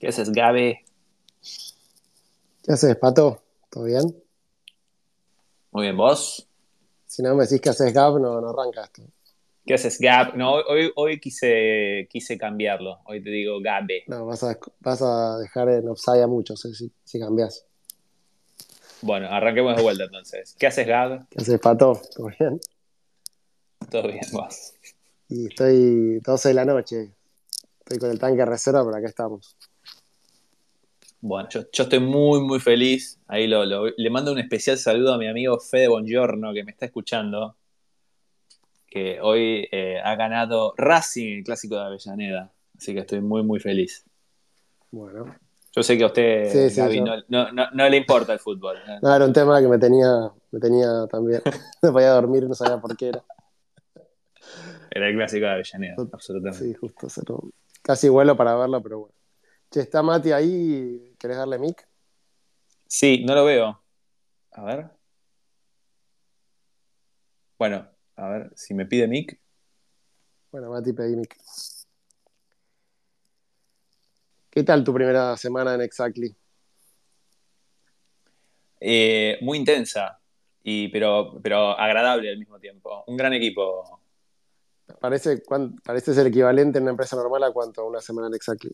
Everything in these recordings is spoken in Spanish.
¿Qué haces, Gabe? ¿Qué haces, Pato? ¿Todo bien? Muy bien, ¿vos? Si no me decís que haces Gab, no, no arranca esto. ¿Qué haces, Gab? No, hoy, hoy quise, quise cambiarlo. Hoy te digo Gabe. No, vas a, vas a dejar en offside a muchos eh, si, si cambias. Bueno, arranquemos de vuelta entonces. ¿Qué haces, Gab? ¿Qué haces, Pato? ¿Todo bien? Todo bien, vos. Y estoy 12 de la noche. Estoy con el tanque reserva, pero acá estamos. Bueno, yo, yo estoy muy, muy feliz. Ahí lo, lo- le mando un especial saludo a mi amigo Fede Bongiorno, que me está escuchando, que hoy eh, ha ganado Racing, el clásico de Avellaneda. Así que estoy muy, muy feliz. Bueno. Yo sé que a usted, Sí, sí, Gaby, yo- no, no- no- le importa el fútbol. ¿eh? No, era un tema que me tenía, me tenía también. no podía dormir, no sabía por qué era. Era el clásico de Avellaneda, absolutamente. Sí, justo. Casi vuelo para verlo, pero bueno. Che, ¿está Mati ahí? ¿Querés darle mic? Sí, no lo veo. A ver. Bueno, a ver, si me pide Mick. Bueno, Mati, pedí mic. ¿Qué tal tu primera semana en Exactly? Eh, muy intensa, y, pero, pero agradable al mismo tiempo. Un gran equipo. Parece, parece ser equivalente en una empresa normal a cuánto una semana en Exactly.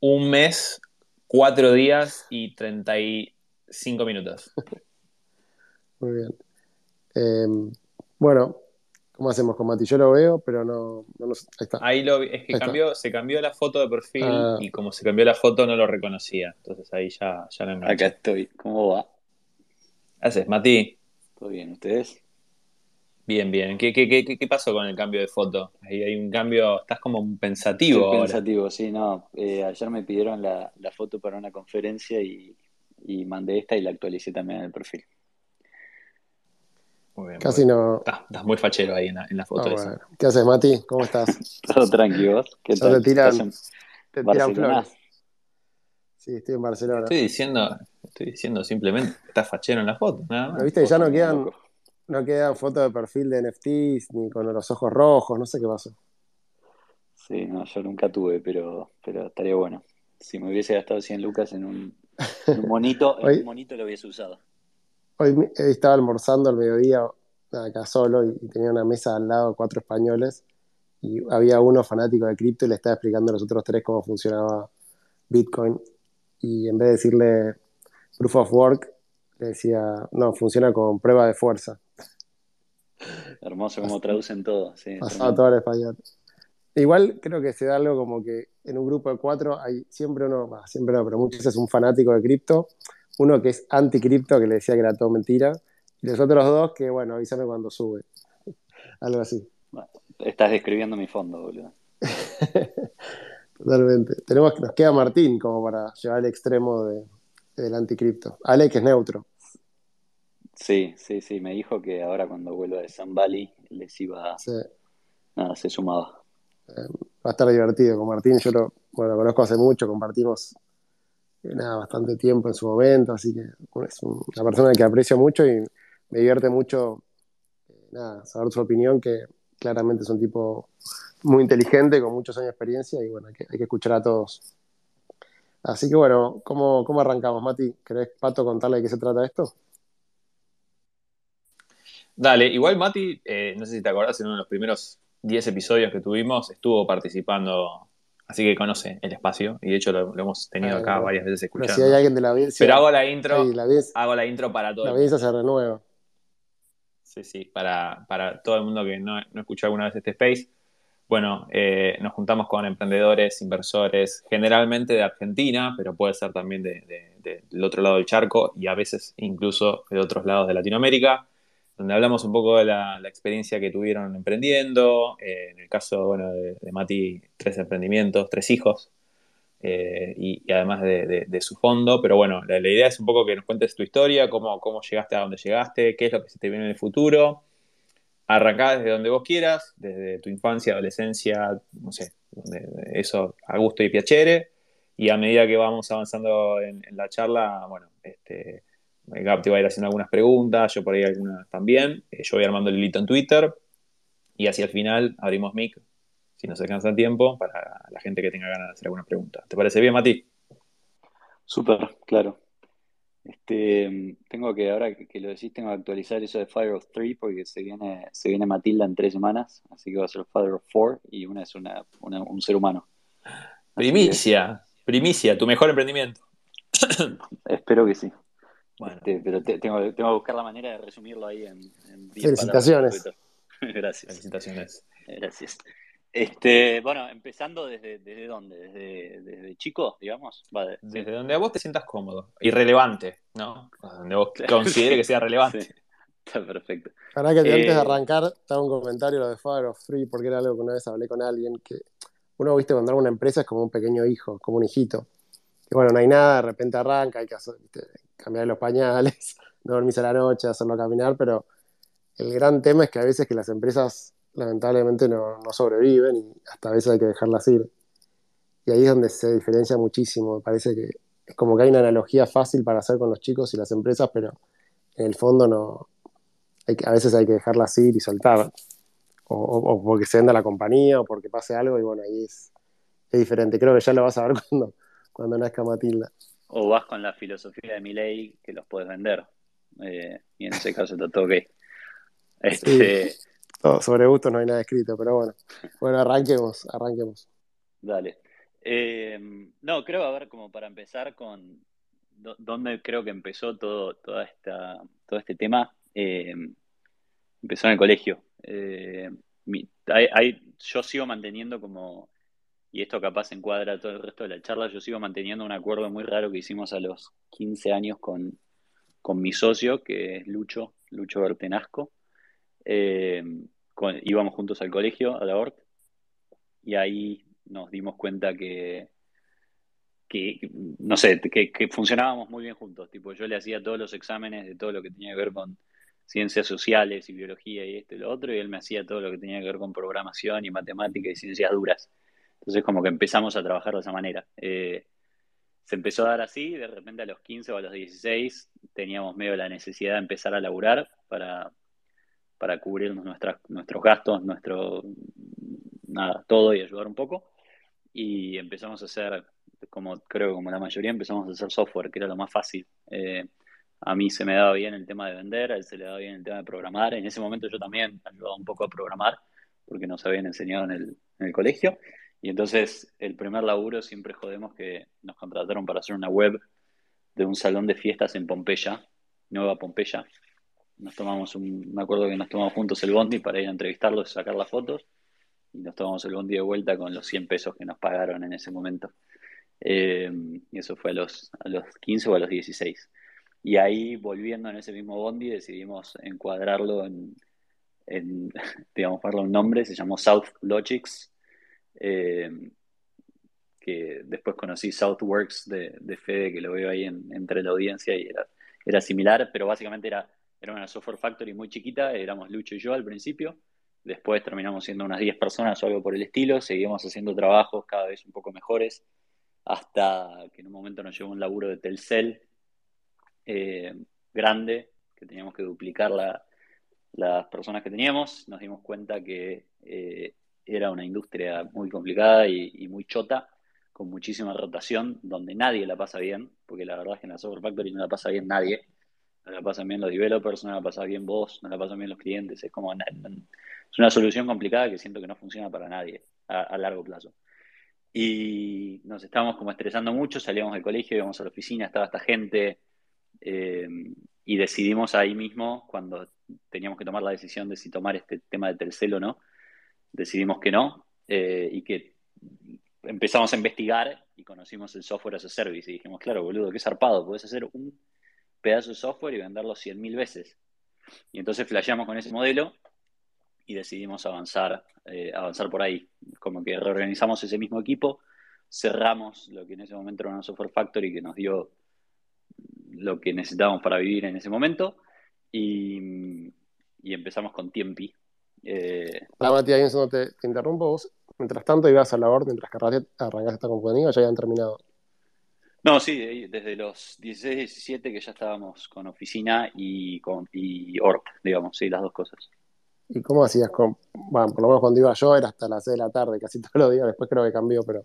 Un mes, cuatro días y 35 minutos. Muy bien. Eh, bueno, ¿cómo hacemos con Mati? Yo lo veo, pero no, no nos- Ahí está. Ahí lo vi- es que cambió, se cambió la foto de perfil Ah. y como se cambió la foto no lo reconocía. Entonces ahí ya, ya lo enganché. Acá estoy. ¿Cómo va? ¿Qué haces, Mati? ¿Todo bien? ¿Ustedes? Bien, bien. ¿Qué, qué, qué, qué- pasó con el cambio de foto? Ahí hay un cambio, estás como pensativo Estoy ahora. pensativo, sí, no. Eh, ayer me pidieron la, la foto para una conferencia y, y mandé esta y la actualicé también en el perfil. Muy bien, Casi no. Estás, estás muy fachero ahí en la, en la Ah, foto esa. bueno. ¿Qué haces, Mati? ¿Cómo estás? Todo tranquilo. ¿Qué tal? te tiran- ¿Estás en Te tiran flores. Sí, estoy en Barcelona. Estoy diciendo, estoy diciendo simplemente que estás fachero en la foto, nada más. ¿Pero viste que ya no quedan. No quedan fotos de perfil de NFTs ni con los ojos rojos? No sé qué pasó. Sí, no, yo nunca tuve, pero, pero estaría bueno. Si me hubiese gastado 100 lucas en un, en un monito, en Oye. un monito lo hubiese usado. Hoy hoy estaba almorzando al mediodía acá solo y, y tenía una mesa al lado, cuatro españoles, y había uno fanático de cripto y le estaba explicando a los otros tres cómo funcionaba Bitcoin. Y en vez de decirle proof of work, le decía, no, funciona con prueba de fuerza. Hermoso cómo traducen todo. Sí, tremendo. todo al español. Igual creo que se da algo como que en un grupo de cuatro hay siempre uno, bah, siempre no, pero muchas veces un fanático de cripto, uno que es anti-cripto, que le decía que era todo mentira, y los otros dos que, bueno, avísame cuando sube. Algo así. Estás describiendo mi fondo, boludo. Totalmente. Tenemos, nos queda Martín como para llevar al extremo de, del anticripto. Ale, que es neutro. Sí, sí, sí, me dijo que ahora cuando vuelva de San Valley les iba, Sí, nada, se sumaba. va a estar divertido con Martín. Yo lo, bueno, lo conozco hace mucho, compartimos eh, nada, bastante tiempo en su momento, así que es un- una persona que aprecio mucho y me divierte mucho eh, nada, saber su opinión, que claramente es un tipo muy inteligente, con muchos años de experiencia y bueno, hay que, hay que escuchar a todos. Así que bueno, ¿cómo, cómo arrancamos, Mati? ¿Querés, Pato, contarle de qué se trata esto? Dale, igual Mati, eh, no sé si te acordás, en uno de los primeros 10 episodios que tuvimos, estuvo participando, así que conoce el espacio, y de hecho lo, lo hemos tenido acá varias veces Pero si escuchando. hay alguien de la audiencia, Pero hago la intro, ay, la audiencia, hago la intro para todo la audiencia se renueva. Sí, sí, para, para todo el mundo que no, no escuchó alguna vez este space. Bueno, eh, nos juntamos con emprendedores, inversores, generalmente de Argentina, pero puede ser también de- de- de- del otro lado del charco y a veces incluso de otros lados de Latinoamérica, donde hablamos un poco de la, la experiencia que tuvieron emprendiendo. eh, en el caso bueno, de, de Mati, tres emprendimientos, tres hijos, eh, y, y además de, de- de su fondo. Pero bueno, la, la idea es un poco que nos cuentes tu historia, cómo, cómo llegaste a donde llegaste, qué es lo que se te viene en el futuro. Arrancá desde donde vos quieras, desde tu infancia, adolescencia, no sé, eso a gusto y piacere. Y a medida que vamos avanzando en, en la charla, bueno, este, Gab te va a ir haciendo algunas preguntas, yo por ahí algunas también. Eh, yo voy armando el hilito en Twitter. Y hacia el final abrimos mic si nos alcanza tiempo, para la gente que tenga ganas de hacer alguna pregunta. ¿Te parece bien, Mati? Súper, claro. Este, tengo que, ahora que, lo decís, tengo que actualizar eso de Fire of Three porque se viene, se viene Matilda en tres semanas, así que va a ser Father of Four y una es una, un ser humano. Primicia, primicia, tu mejor emprendimiento. Espero que sí. Este, pero tengo, tengo, que buscar la manera de resumirlo ahí en, en Felicitaciones. Gracias. Felicitaciones. Gracias. Este, bueno, empezando desde, desde dónde, desde, desde chico, digamos. desde donde a vos te sientas cómodo, irrelevante, ¿no? Donde vos considere que sea relevante. Está perfecto. Para que antes de eh, arrancar, te hago un comentario lo de Father of Free, porque era algo que una vez hablé con alguien que uno, viste, cuando una empresa es como un pequeño hijo, como un hijito. Que bueno, no hay nada, de repente arranca, hay que cambiar los pañales, no dormirse a la noche, hacerlo caminar, pero el gran tema es que a veces que las empresas lamentablemente no, sobreviven y hasta a veces hay que dejarlas ir. Y ahí es donde se diferencia muchísimo. Me parece que es como que hay una analogía fácil para hacer con los chicos y las empresas, pero en el fondo no. Hay a veces hay que dejarlas ir y soltar. O, porque se venda la compañía o porque pase algo y bueno, ahí es, es diferente. Creo que ya lo vas a ver cuando, cuando nazca Matilda. O vas con la filosofía de mi ley que los puedes vender. Eh, y en ese caso te toque. Este, sobre gusto no hay nada escrito, pero bueno. Bueno, arranquemos, arranquemos. Dale. Eh, no, creo, a ver, como para empezar con dónde creo que empezó todo, toda esta, todo este tema. Eh, empezó en el colegio. Eh, yo sigo manteniendo como, y esto capaz encuadra todo el resto de la charla, yo sigo manteniendo un acuerdo muy raro que hicimos a los 15 años con, con mi socio, que es Lucho, Lucho Bertenasco. Eh, íbamos juntos al colegio, a la ORT, y ahí nos dimos cuenta que, que no sé, que, funcionábamos muy bien juntos. Tipo, yo le hacía todos los exámenes de todo lo que tenía que ver con ciencias sociales y biología y esto y lo otro, y él me hacía todo lo que tenía que ver con programación y matemática y ciencias duras. Entonces como que empezamos a trabajar de esa manera. Eh, se empezó a dar así, de repente a los 15 o a los 16 teníamos medio la necesidad de empezar a laburar para, para cubrir nuestros gastos, nuestro, nada, todo y ayudar un poco. Y empezamos a hacer, como creo como la mayoría, empezamos a hacer software, que era lo más fácil. Eh, a mí se me daba bien el tema de vender, a él se le daba bien el tema de programar. En ese momento yo también ayudaba un poco a programar, porque nos habían enseñado en el, en el colegio. Y entonces el primer laburo siempre jodemos que nos contrataron para hacer una web de un salón de fiestas en Pompeya, Nueva Pompeya, nos tomamos un, me acuerdo que nos tomamos juntos el bondi para ir a entrevistarlos sacar las fotos, y nos tomamos el bondi de vuelta con los 100 pesos que nos pagaron en ese momento. Eh, y eso fue a los, a los 15 o a los 16. Y ahí, volviendo en ese mismo bondi, decidimos encuadrarlo en, digamos, darle un nombre, se llamó South Logics, eh, que después conocí Southworks de, de Fede, que lo veo ahí entre la audiencia y era, era similar, pero básicamente era era una software factory muy chiquita, éramos Lucho y yo al principio. Después terminamos siendo unas 10 personas o algo por el estilo. Seguimos haciendo trabajos cada vez un poco mejores. Hasta que en un momento nos llegó un laburo de Telcel eh, grande, que teníamos que duplicar las personas que teníamos. Nos dimos cuenta que eh, era una industria muy complicada y, muy chota, con muchísima rotación, donde nadie la pasa bien, porque la verdad es que en la Software Factory no la pasa bien nadie no la pasan bien los developers, no la pasa bien vos, no la pasan bien los clientes. Es como es una solución complicada que siento que no funciona para nadie a, largo plazo. Y nos estábamos como estresando mucho, salíamos del colegio, íbamos a la oficina, estaba esta gente eh, y decidimos ahí mismo, cuando teníamos que tomar la decisión de si tomar este tema de Telcel o no, decidimos que no eh, y que empezamos a investigar y conocimos el software as a service y dijimos, claro, boludo, qué zarpado, puedes hacer un pedazo de software y venderlo 100.000 veces. Y entonces flasheamos con ese modelo y decidimos avanzar, eh, avanzar por ahí. Como que reorganizamos ese mismo equipo, cerramos lo que en ese momento era una software factory que nos dio lo que necesitábamos para vivir en ese momento y, empezamos con Tiempi. Eh, Matías, te, te interrumpo. Vos, mientras tanto, ibas a la orden, mientras que arrancaste esta compañía, ya habían terminado. No, sí, desde los 16, 17 que ya estábamos con oficina y con y ORP, digamos, sí, las dos cosas. ¿Y cómo hacías con, bueno, por lo menos cuando iba yo era hasta las 6 de la tarde, casi todos los días, después creo que cambió, pero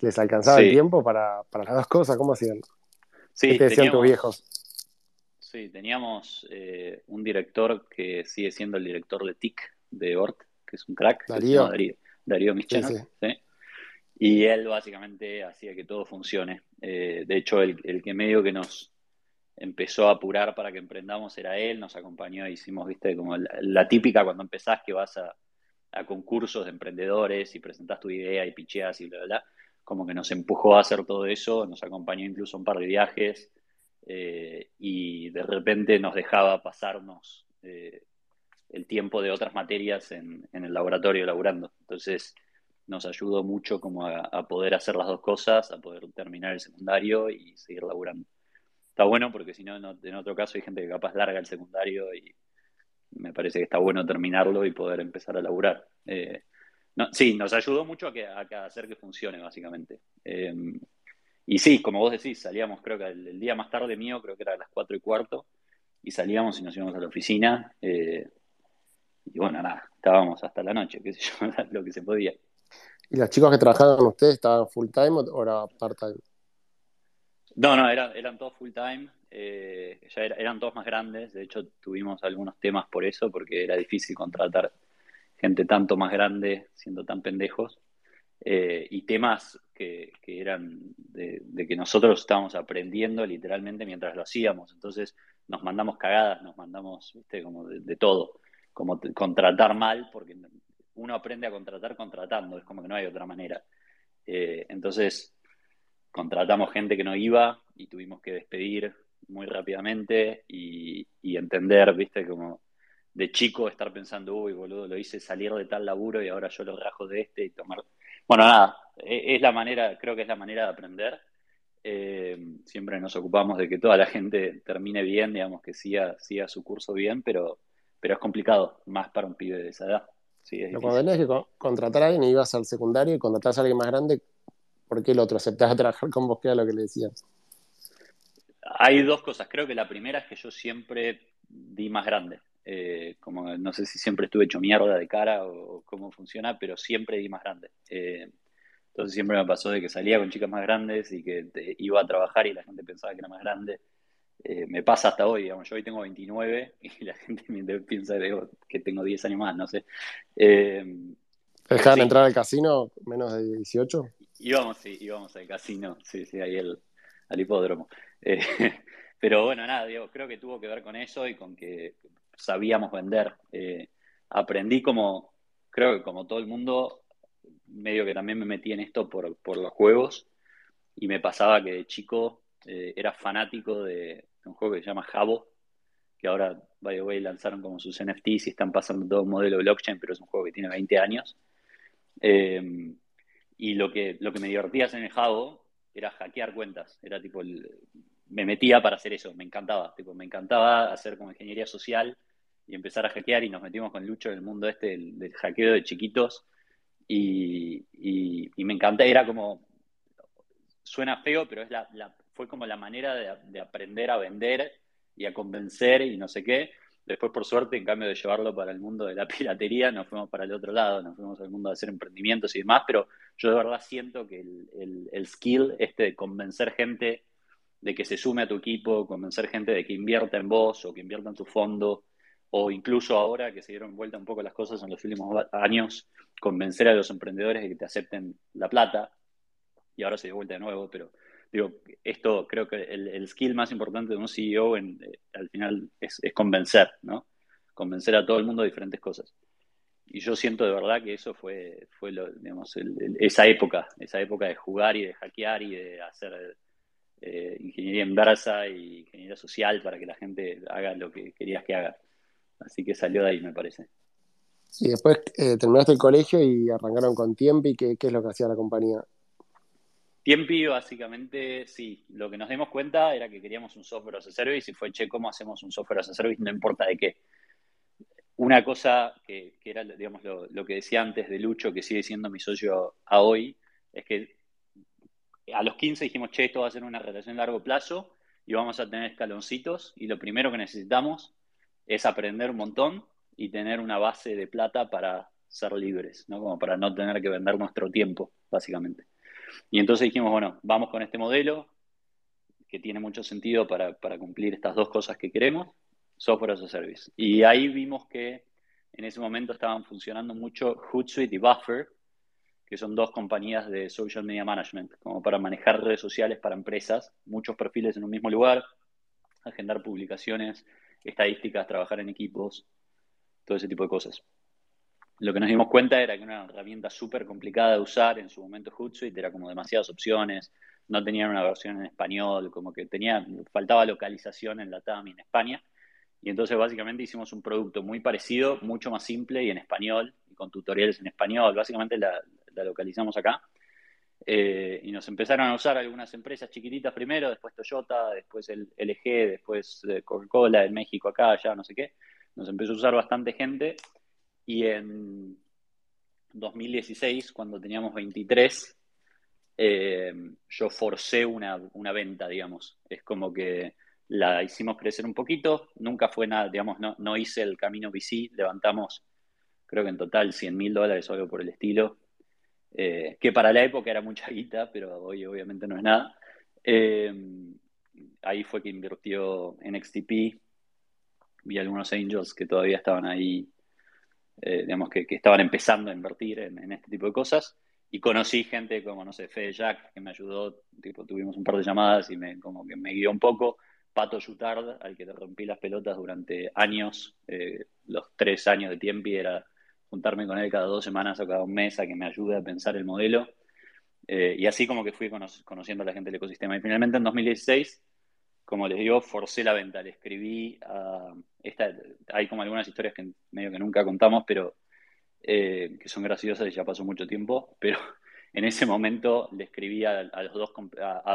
¿les alcanzaba el tiempo para, para, las dos cosas? ¿Cómo hacían? Sí, ¿Qué te decían tus viejos? Sí, teníamos eh, un director que sigue siendo el director de TIC de ORT, que es un crack. Darío. Darío, Darío sí, Y él básicamente hacía que todo funcione. Eh, de hecho, el, el que medio que nos, empezó a apurar para que emprendamos era él, nos acompañó, hicimos, viste, como la, típica cuando empezás que vas a, concursos de emprendedores y presentás tu idea y picheas y bla, bla, bla, como que nos empujó a hacer todo eso, nos acompañó incluso un par de viajes eh, y de repente nos dejaba pasarnos eh, el tiempo de otras materias en, el laboratorio laburando. Entonces nos ayudó mucho como a, poder hacer las dos cosas, a poder terminar el secundario y seguir laburando está bueno porque si no, en otro caso hay gente que capaz larga el secundario y me parece que está bueno terminarlo y poder empezar a laburar. Eh, sí, nos ayudó mucho a, que, a, hacer que funcione, básicamente. Em, y sí, como vos decís, salíamos, creo que el, día más tarde mío, creo que era a las cuatro y cuarto, y salíamos y nos íbamos a la oficina. Eh, y bueno, nada, estábamos hasta la noche, qué sé yo, lo que se podía. ¿Y los chicos que trabajaban con ustedes estaban full time o era part time? No, no, eran todos full time, eh, ya eran todos más grandes, de hecho tuvimos algunos temas por eso, porque era difícil contratar gente tanto más grande siendo tan pendejos, eh, y temas que, eran de, que nosotros estábamos aprendiendo literalmente mientras lo hacíamos, entonces nos mandamos cagadas, nos mandamos, viste, como de, todo, como contratar mal, porque uno aprende a contratar contratando, es como que no hay otra manera. Eh, entonces, contratamos gente que no iba y tuvimos que despedir muy rápidamente y, entender, viste, como de chico estar pensando, uy, boludo, lo hice salir de tal laburo y ahora yo lo rajo de este y tomar... Bueno, nada, e, es la manera, creo que es la manera de aprender. Eh, siempre nos ocupamos de que toda la gente termine bien, digamos, que siga, siga su curso bien, pero, pero es complicado, más para un pibe de esa edad. Sí, cuando tenés que contratar a alguien y ibas al secundario y contratás a alguien más grande, ¿Por qué el otro aceptaba trabajar con vos? ¿Qué era lo que le decías? Hay dos cosas. Creo que la primera es que yo siempre di más grande. Eh, como no sé si siempre estuve hecho mierda de cara o, cómo funciona, pero siempre di más grande. Eh, entonces siempre me pasó de que salía con chicas más grandes y que iba a trabajar y la gente pensaba que era más grande. Eh, me pasa hasta hoy, digamos, yo hoy tengo 29 y la gente piensa que tengo 10 años más, no sé. ¿Dejaban entrar al casino menos de 18? Íbamos, sí, íbamos al casino, sí, sí, ahí el, al hipódromo. Eh, pero bueno, nada, digo, creo que tuvo que ver con eso y con que sabíamos vender. Eh, aprendí como, creo que como todo el mundo, medio que también me metí en esto por, los juegos y me pasaba que de chico eh, era fanático de, un juego que se llama Jabo, que ahora, by the way, lanzaron como sus NFTs y están pasando todo un modelo blockchain, pero es un juego que tiene 20 años. Y lo que, lo que me divertía en el Jabo era hackear cuentas. Era tipo, me metía para hacer eso, me encantaba. Tipo, me encantaba hacer como ingeniería social y empezar a hackear y nos metimos con Lucho en el mundo este del, hackeo de chiquitos. Y, y, me encanta, era como, suena feo, pero es la, fue como la manera de, de aprender a vender y a convencer y no sé qué. Después, por suerte, en cambio de llevarlo para el mundo de la piratería, nos fuimos para el otro lado, nos fuimos al mundo de hacer emprendimientos y demás, pero yo de verdad siento que el, skill este de convencer gente de que se sume a tu equipo, convencer gente de que invierta en vos o que invierta en tu fondo, o incluso ahora que se dieron vuelta un poco las cosas en los últimos años, convencer a los emprendedores de que te acepten la plata, y ahora se dio vuelta de nuevo, pero digo, esto creo que el, skill más importante de un CEO en, eh, al final es, convencer, ¿no? Convencer a todo el mundo de diferentes cosas. Y yo siento de verdad que eso fue, fue esa época, esa época de jugar y de hackear y de hacer eh, ingeniería inversa y ingeniería social para que la gente haga lo que querías que haga. Así que salió de ahí, me parece. Y después eh, terminaste el colegio y arrancaron con tiempo y qué es lo que hacía la compañía. Tiempi, básicamente, sí. Lo que nos dimos cuenta era que queríamos un software as a service y fue, che, ¿cómo hacemos un software as a service? No importa de qué. Una cosa que, era, digamos, lo, que decía antes de Lucho, que sigue siendo mi socio a hoy, es que a los 15 dijimos, che, esto va a ser una relación a largo plazo y vamos a tener escaloncitos y lo primero que necesitamos es aprender un montón y tener una base de plata para ser libres, ¿no? Como para no tener que vender nuestro tiempo, básicamente. Y entonces dijimos, bueno, vamos con este modelo que tiene mucho sentido para, cumplir estas dos cosas que queremos, software as a service. Y ahí vimos que en ese momento estaban funcionando mucho Hootsuite y Buffer, que son dos compañías de social media management, como para manejar redes sociales para empresas, muchos perfiles en un mismo lugar, agendar publicaciones, estadísticas, trabajar en equipos, todo ese tipo de cosas. Lo que nos dimos cuenta era que una herramienta súper complicada de usar en su momento Hootsuite, era como demasiadas opciones, no tenían una versión en español, como que tenía, faltaba localización en la TAM y en España. Y entonces básicamente hicimos un producto muy parecido, mucho más simple y en español, y con tutoriales en español. Básicamente la, localizamos acá. Eh, y nos empezaron a usar algunas empresas chiquititas primero, después Toyota, después el LG, después eh, Coca-Cola en México acá, allá, no sé qué. Nos empezó a usar bastante gente y en 2016, cuando teníamos 23, eh, yo forcé una, venta, digamos. Es como que la hicimos crecer un poquito, nunca fue nada, digamos, no, no hice el camino VC, levantamos creo que en total 100 mil dólares o algo por el estilo, eh, que para la época era mucha guita, pero hoy obviamente no es nada. Eh, ahí fue que invirtió en XTP, vi algunos angels que todavía estaban ahí eh, digamos, que, estaban empezando a invertir en, este tipo de cosas. Y conocí gente como, no sé, Fede Jack, que me ayudó, tipo, tuvimos un par de llamadas y me, como que me guió un poco. Pato Jutard, al que le rompí las pelotas durante años, eh, los tres años de tiempo, era juntarme con él cada dos semanas o cada un mes a que me ayude a pensar el modelo. Eh, y así como que fui conociendo a la gente del ecosistema. Y finalmente en 2016 como les digo, forcé la venta, le escribí a hay como algunas historias que medio que nunca contamos, pero eh, que son graciosas y ya pasó mucho tiempo, pero en ese momento le escribí a, los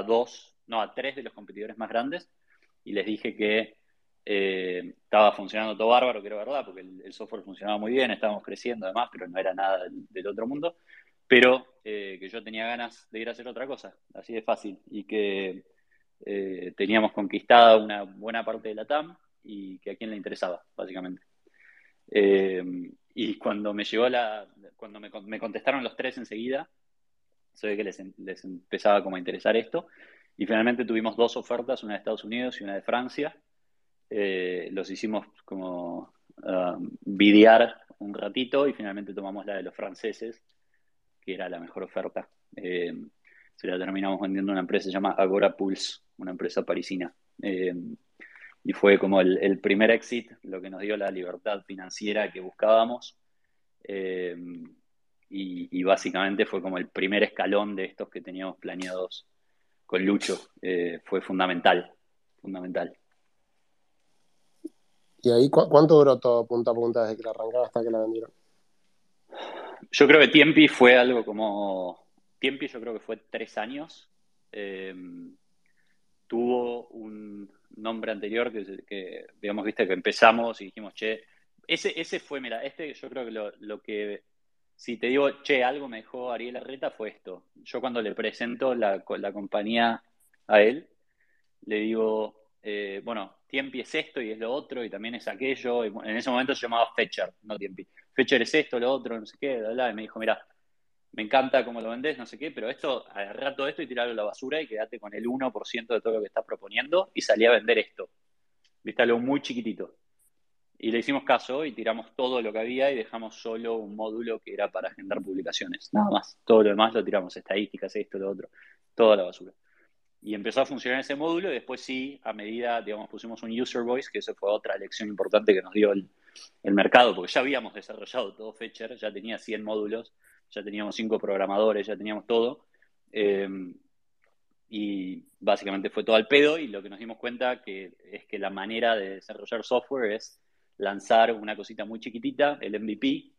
dos, no, a tres de los competidores más grandes y les dije que eh, estaba funcionando todo bárbaro, que era verdad, porque el, software funcionaba muy bien, estábamos creciendo además, pero no era nada del, otro mundo, pero eh, que yo tenía ganas de ir a hacer otra cosa, así de fácil, y que teníamos conquistada una buena parte de la TAM y que a quién le interesaba, básicamente. Eh, y cuando me llegó la, cuando me, contestaron los tres enseguida, se que les, empezaba como a interesar esto. Y finalmente tuvimos dos ofertas, una de Estados Unidos y una de Francia. Eh, los hicimos como um, videar un ratito y finalmente tomamos la de los franceses, que era la mejor oferta. se la terminamos vendiendo a una empresa que se llama Agora Pulse una empresa parisina. Eh, y fue como el, primer exit, lo que nos dio la libertad financiera que buscábamos. Eh, y, básicamente fue como el primer escalón de estos que teníamos planeados con Lucho. Eh, fue fundamental, fundamental. ¿Y ahí cuánto duró todo punta a punta desde que la arrancaron hasta que la vendieron? Yo creo que Tiempi fue algo como. Tiempi, yo creo que fue tres años tuvo un nombre anterior que, que, viste, que empezamos y dijimos, che, ese, ese fue, mira, este yo creo que lo, que, si te digo, che, algo me dejó Ariel Arreta fue esto. Yo cuando le presento la, la compañía a él, le digo, eh, bueno, Tiempi es esto y es lo otro y también es aquello. en ese momento se llamaba Fetcher, no Tiempi. Fetcher es esto, lo otro, no sé qué, bla, y me dijo, mira, me encanta cómo lo vendés, no sé qué, pero esto, agarrar todo esto y tirarlo a la basura y quedate con el 1% de todo lo que estás proponiendo y salí a vender esto. Viste algo muy chiquitito. Y le hicimos caso y tiramos todo lo que había y dejamos solo un módulo que era para agendar publicaciones. Nada más. Todo lo demás lo tiramos, estadísticas, esto, lo otro, toda la basura. Y empezó a funcionar ese módulo y después sí, a medida, digamos, pusimos un user voice, que eso fue otra lección importante que nos dio el, el mercado, porque ya habíamos desarrollado todo Fetcher, ya tenía 100 módulos ya teníamos cinco programadores, ya teníamos todo. Eh, y básicamente fue todo al pedo y lo que nos dimos cuenta que es que la manera de desarrollar software es lanzar una cosita muy chiquitita, el MVP,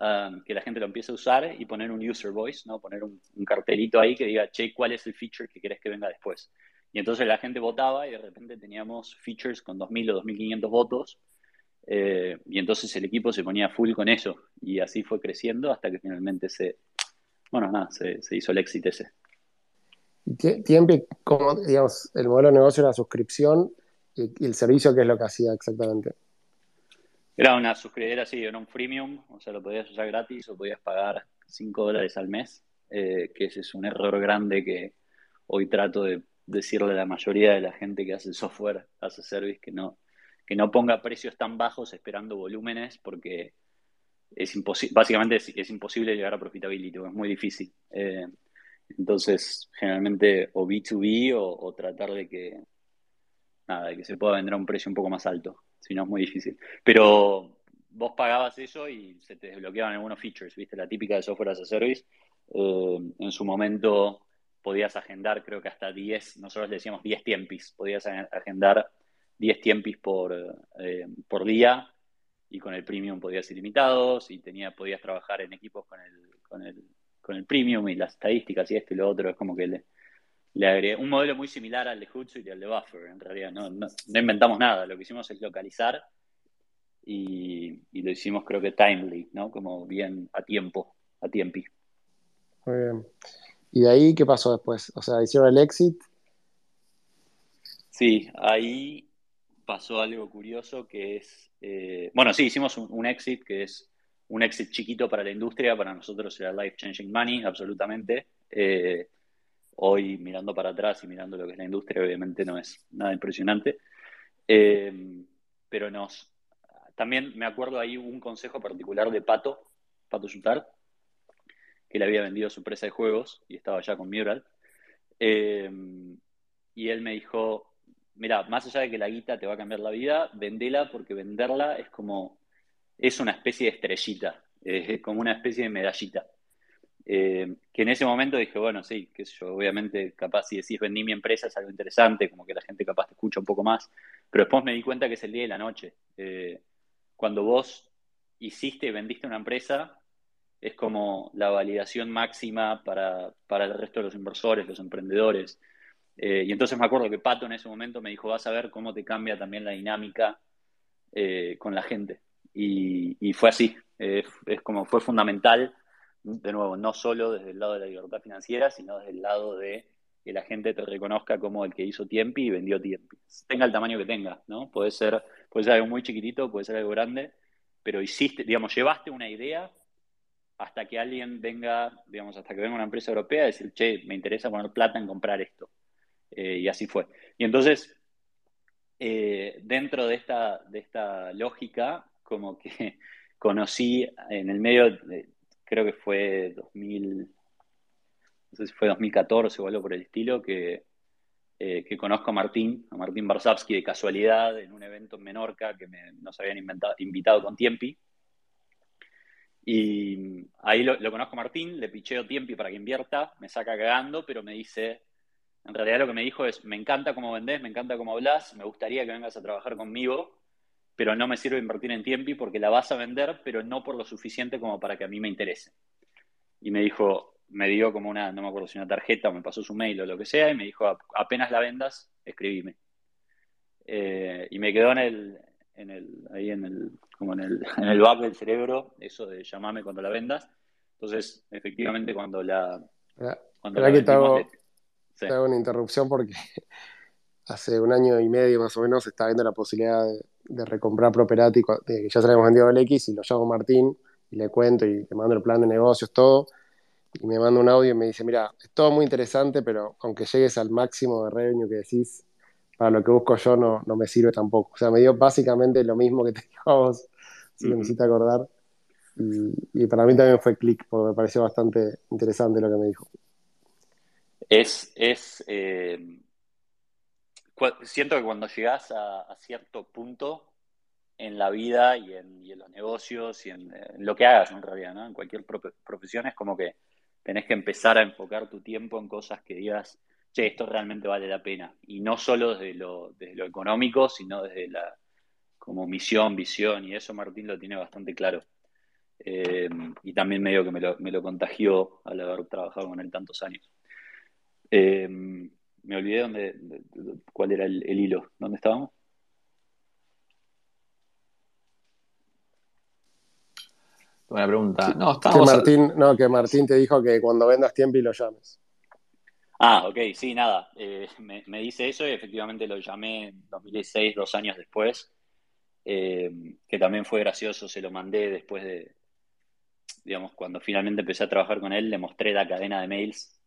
um, que la gente lo empiece a usar y poner un user voice, ¿no? poner un, cartelito ahí que diga, che, ¿cuál es el feature que querés que venga después? Y entonces la gente votaba y de repente teníamos features con 2.000 o 2.500 votos eh, y entonces el equipo se ponía full con eso. Y así fue creciendo hasta que finalmente se, bueno, nada, se, hizo el éxito ese. Tiempo, como, digamos, el modelo de negocio era la suscripción y, el servicio, ¿qué es lo que hacía exactamente? Era una suscripción, sí, era un freemium, o sea, lo podías usar gratis o podías pagar 5 dólares al mes, eh, que ese es un error grande que hoy trato de decirle a la mayoría de la gente que hace software, hace service, que no, que no ponga precios tan bajos esperando volúmenes, porque es imposible, básicamente es, imposible llegar a profitability, es muy difícil. Eh, entonces, generalmente o B2B o, tratar de que, nada, de que se pueda vender a un precio un poco más alto, si no es muy difícil. Pero vos pagabas eso y se te desbloqueaban algunos features, ¿viste? La típica de software as a service. Eh, en su momento podías agendar, creo que hasta 10, nosotros decíamos 10 tiempis, podías agendar 10 tiempis por, eh, por día y con el premium podías ilimitados y tenía, podías trabajar en equipos con el, con el, con el premium y las estadísticas y esto y lo otro. Es como que le, le agregué un modelo muy similar al de Hootsuite y al de Buffer. En realidad no, no, inventamos nada, lo que hicimos es localizar y, y, lo hicimos creo que timely, ¿no? Como bien a tiempo, a tiempi. Muy bien. ¿Y de ahí qué pasó después? O sea, hicieron el exit. Sí, ahí pasó algo curioso que es eh, bueno, sí, hicimos un, exit que es un exit chiquito para la industria, para nosotros era life changing money, absolutamente. Eh, hoy mirando para atrás y mirando lo que es la industria, obviamente no es nada impresionante. Eh, pero nos, también me acuerdo ahí un consejo particular de Pato, Pato Yutar, que le había vendido su empresa de juegos y estaba ya con Mural. y él me dijo, mira, más allá de que la guita te va a cambiar la vida, vendela porque venderla es como, es una especie de estrellita, es como una especie de medallita. Eh, que en ese momento dije, bueno, sí, que yo, obviamente, capaz si decís vendí mi empresa es algo interesante, como que la gente capaz te escucha un poco más, pero después me di cuenta que es el día y la noche. Eh, cuando vos hiciste y vendiste una empresa, es como la validación máxima para, para el resto de los inversores, los emprendedores. Eh, y entonces me acuerdo que Pato en ese momento me dijo, vas a ver cómo te cambia también la dinámica eh, con la gente. Y, fue así, es como fue fundamental, de nuevo, no solo desde el lado de la libertad financiera, sino desde el lado de que la gente te reconozca como el que hizo Tiempi y vendió Tiempi. Tenga el tamaño que tenga, ¿no? Puede ser, puede ser algo muy chiquitito, puede ser algo grande, pero hiciste, digamos, llevaste una idea hasta que alguien venga, digamos, hasta que venga una empresa europea a decir, che, me interesa poner plata en comprar esto. Eh, y así fue. Y entonces, eh, dentro de esta, de esta lógica, como que conocí en el medio, creo que fue 2000, no sé si fue 2014 o algo por el estilo, que, eh, que conozco a Martín, a Martín Barsavsky de casualidad en un evento en Menorca que nos habían invitado con Tiempi. Y ahí lo, lo, conozco a Martín, le picheo Tiempi para que invierta, me saca cagando, pero me dice, en realidad lo que me dijo es, me encanta cómo vendés, me encanta cómo hablas, me gustaría que vengas a trabajar conmigo, pero no me sirve invertir en Tiempi porque la vas a vender, pero no por lo suficiente como para que a mí me interese. Y me dijo, me dio como una, no me acuerdo si una tarjeta o me pasó su mail o lo que sea, y me dijo, apenas la vendas, escribime. Eh, y me quedó en el, en el, ahí en el, como en el, en el back del cerebro, eso de llamarme cuando la vendas. Entonces, efectivamente, cuando la... Cuando la te hago una interrupción porque hace un año y medio más o menos estaba viendo la posibilidad de, recomprar Properati, que ya se le hemos vendido al X, y lo llamo Martín y le cuento y le mando el plan de negocios, todo. Y me manda un audio y me dice, mira, es todo muy interesante, pero aunque llegues al máximo de revenue que decís, para lo que busco yo no, no me sirve tampoco. O sea, me dio básicamente lo mismo que te dijo a vos, si me hiciste acordar. Y, y, para mí también fue clic, porque me pareció bastante interesante lo que me dijo es, es eh, siento que cuando llegas a, cierto punto en la vida y en, los negocios y en, lo que hagas en realidad, ¿no? En cualquier profesión es como que tenés que empezar a enfocar tu tiempo en cosas que digas, che, esto realmente vale la pena. Y no solo desde lo, lo económico, sino desde la como misión, visión, y eso Martín lo tiene bastante claro. Eh, y también medio que me lo, me lo contagió al haber trabajado con él tantos años. Eh, me olvidé dónde, cuál era el, hilo. ¿Dónde estábamos? Buena pregunta. No, que Martín, no, que Martín te dijo que cuando vendas tiempo y lo llames. Ah, ok, sí, nada. Eh, me, dice eso y efectivamente lo llamé en 2016, dos años después. eh, que también fue gracioso, se lo mandé después de, digamos, cuando finalmente empecé a trabajar con él, le mostré la cadena de mails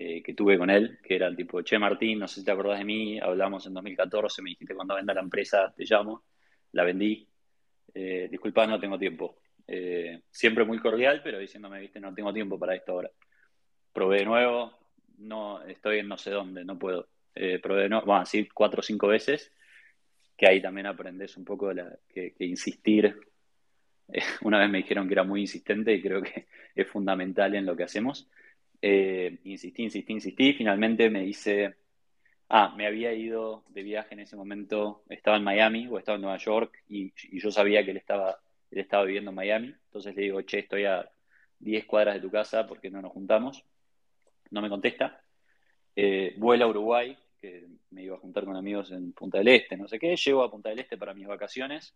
eh, que tuve con él, que era el tipo, che Martín, no sé si te acordás de mí, hablamos en 2014, me dijiste cuando venda la empresa te llamo, la vendí, eh, disculpa, no tengo tiempo. Eh, siempre muy cordial, pero diciéndome, viste, no tengo tiempo para esto ahora. Probé de nuevo, no, estoy en no sé dónde, no puedo. Eh, probé de nuevo, bueno, así cuatro o cinco veces, que ahí también aprendes un poco que, insistir. una vez me dijeron que era muy insistente y creo que es fundamental en lo que hacemos. Insistí, insistí, insistí. Finalmente me dice, ah, me había ido de viaje en ese momento, estaba en Miami o estaba en Nueva York y, yo sabía que él estaba él estaba viviendo en Miami, entonces le digo, che, estoy a 10 cuadras de tu casa, porque no nos juntamos? No me contesta. Eh, vuela a Uruguay, que me iba a juntar con amigos en Punta del Este, no sé qué. Llego a Punta del Este para mis vacaciones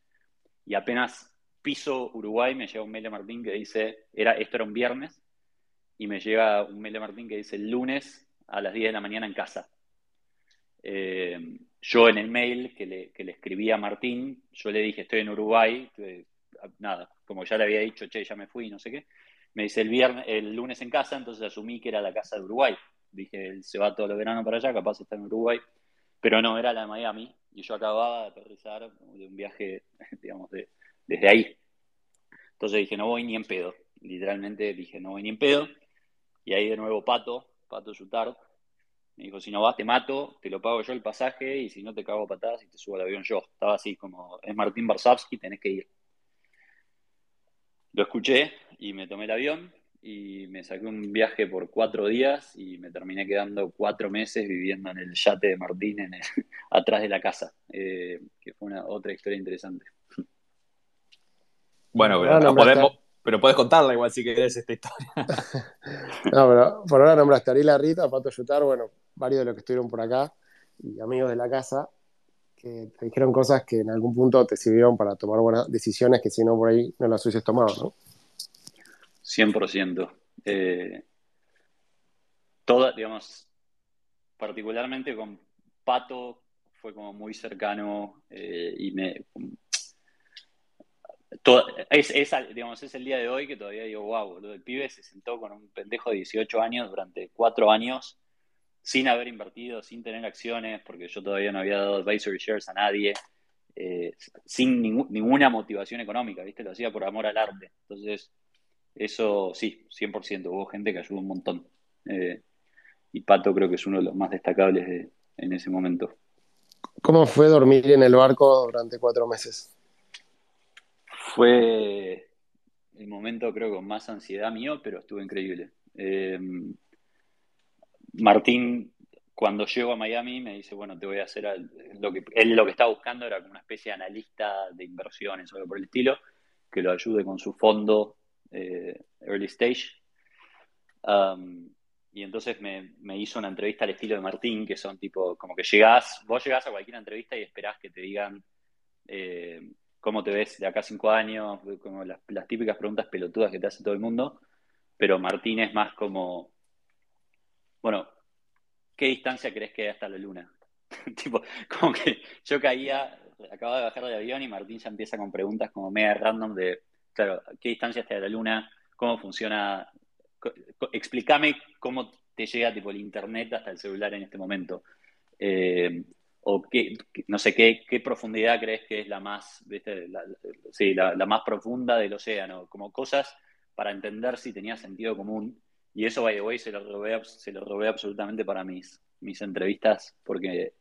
y apenas piso Uruguay me llega un mail de Martín que dice, era, esto era un viernes, y me llega un mail de Martín que dice el lunes a las 10 de la mañana en casa. Eh, yo en el mail que le, que le escribí a Martín, yo le dije, estoy en Uruguay, nada, como ya le había dicho, che, ya me fui, no sé qué. Me dice el viernes, el lunes en casa, entonces asumí que era la casa de Uruguay. Dije, él se va todo el verano para allá, capaz está en Uruguay. Pero no, era la de Miami. Y yo acababa de aterrizar de un viaje, digamos, de, desde ahí. Entonces dije, no voy ni en pedo. Literalmente dije, no voy ni en pedo. Y ahí de nuevo Pato, Pato Jutard, me dijo, si no vas te mato, te lo pago yo el pasaje y si no te cago patadas y te subo al avión yo. Estaba así como, es Martín Barsavsky, tenés que ir. Lo escuché y me tomé el avión y me saqué un viaje por cuatro días y me terminé quedando cuatro meses viviendo en el yate de Martín en atrás de la casa, eh, que fue una otra historia interesante. Bueno, pero, podemos, pero puedes contarla igual si querés esta historia. no, pero por ahora nombraste a Ariela Rita, Pato Yutar, bueno, varios de los que estuvieron por acá y amigos de la casa que te dijeron cosas que en algún punto te sirvieron para tomar buenas decisiones que si no por ahí no las hubieses tomado, ¿no? 100%. Eh, toda, digamos, particularmente con Pato fue como muy cercano eh, y me... es, digamos, es el día de hoy que todavía digo, wow, lo del pibe se sentó con un pendejo de 18 años durante cuatro años sin haber invertido, sin tener acciones, porque yo todavía no había dado advisory shares a nadie, eh, sin ninguna motivación económica, ¿viste? Lo hacía por amor al arte. Entonces, eso sí, 100%, hubo gente que ayudó un montón. Eh, y Pato creo que es uno de los más destacables en ese momento. ¿Cómo fue dormir en el barco durante cuatro meses? Fue el momento creo con más ansiedad mío, pero estuvo increíble. Eh, Martín, cuando llego a Miami, me dice, bueno, te voy a hacer lo que él lo que estaba buscando era como una especie de analista de inversiones o algo por el estilo, que lo ayude con su fondo eh, early stage. Y entonces me, hizo una entrevista al estilo de Martín, que son tipo, como que llegás, vos llegás a cualquier entrevista y esperás que te digan eh, cómo te ves de acá cinco años, como las, típicas preguntas pelotudas que te hace todo el mundo, pero Martín es más como, bueno, ¿qué distancia crees que hay hasta la luna? tipo, como que yo caía, acababa de bajar del avión y Martín ya empieza con preguntas como media random de, claro, ¿qué distancia está de la luna? ¿Cómo funciona? Explícame cómo te llega tipo el internet hasta el celular en este momento. Eh, o qué, no sé, qué, qué, profundidad crees que es la más, la, la, más profunda del océano, como cosas para entender si tenía sentido común y eso, by the way, se lo robé, se lo robé absolutamente para mis, mis entrevistas, porque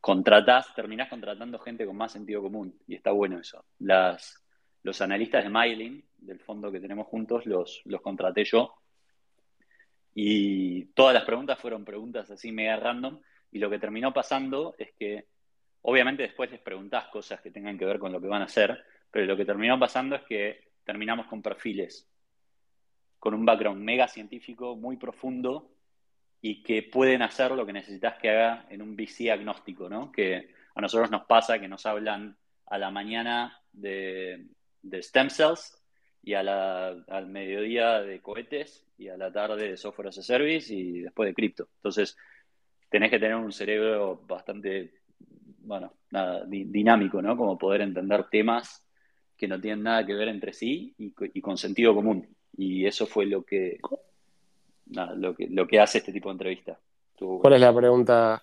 contratás, terminás contratando gente con más sentido común, y está bueno eso. Las, los analistas de Mailing, del fondo que tenemos juntos, los, los contraté yo, y todas las preguntas fueron preguntas así mega random, y lo que terminó pasando es que, obviamente después les preguntás cosas que tengan que ver con lo que van a hacer, pero lo que terminó pasando es que terminamos con perfiles con un background mega científico muy profundo y que pueden hacer lo que necesitas que haga en un VC agnóstico, ¿no? Que a nosotros nos pasa que nos hablan a la mañana de, stem cells y a al mediodía de cohetes y a la tarde de software as a service y después de cripto. Entonces, tenés que tener un cerebro bastante bueno, nada, dinámico, ¿no? Como poder entender temas que no tienen nada que ver entre sí y, con sentido común. Y eso fue lo que, lo que, lo que hace este tipo de entrevista. ¿Cuál es la pregunta?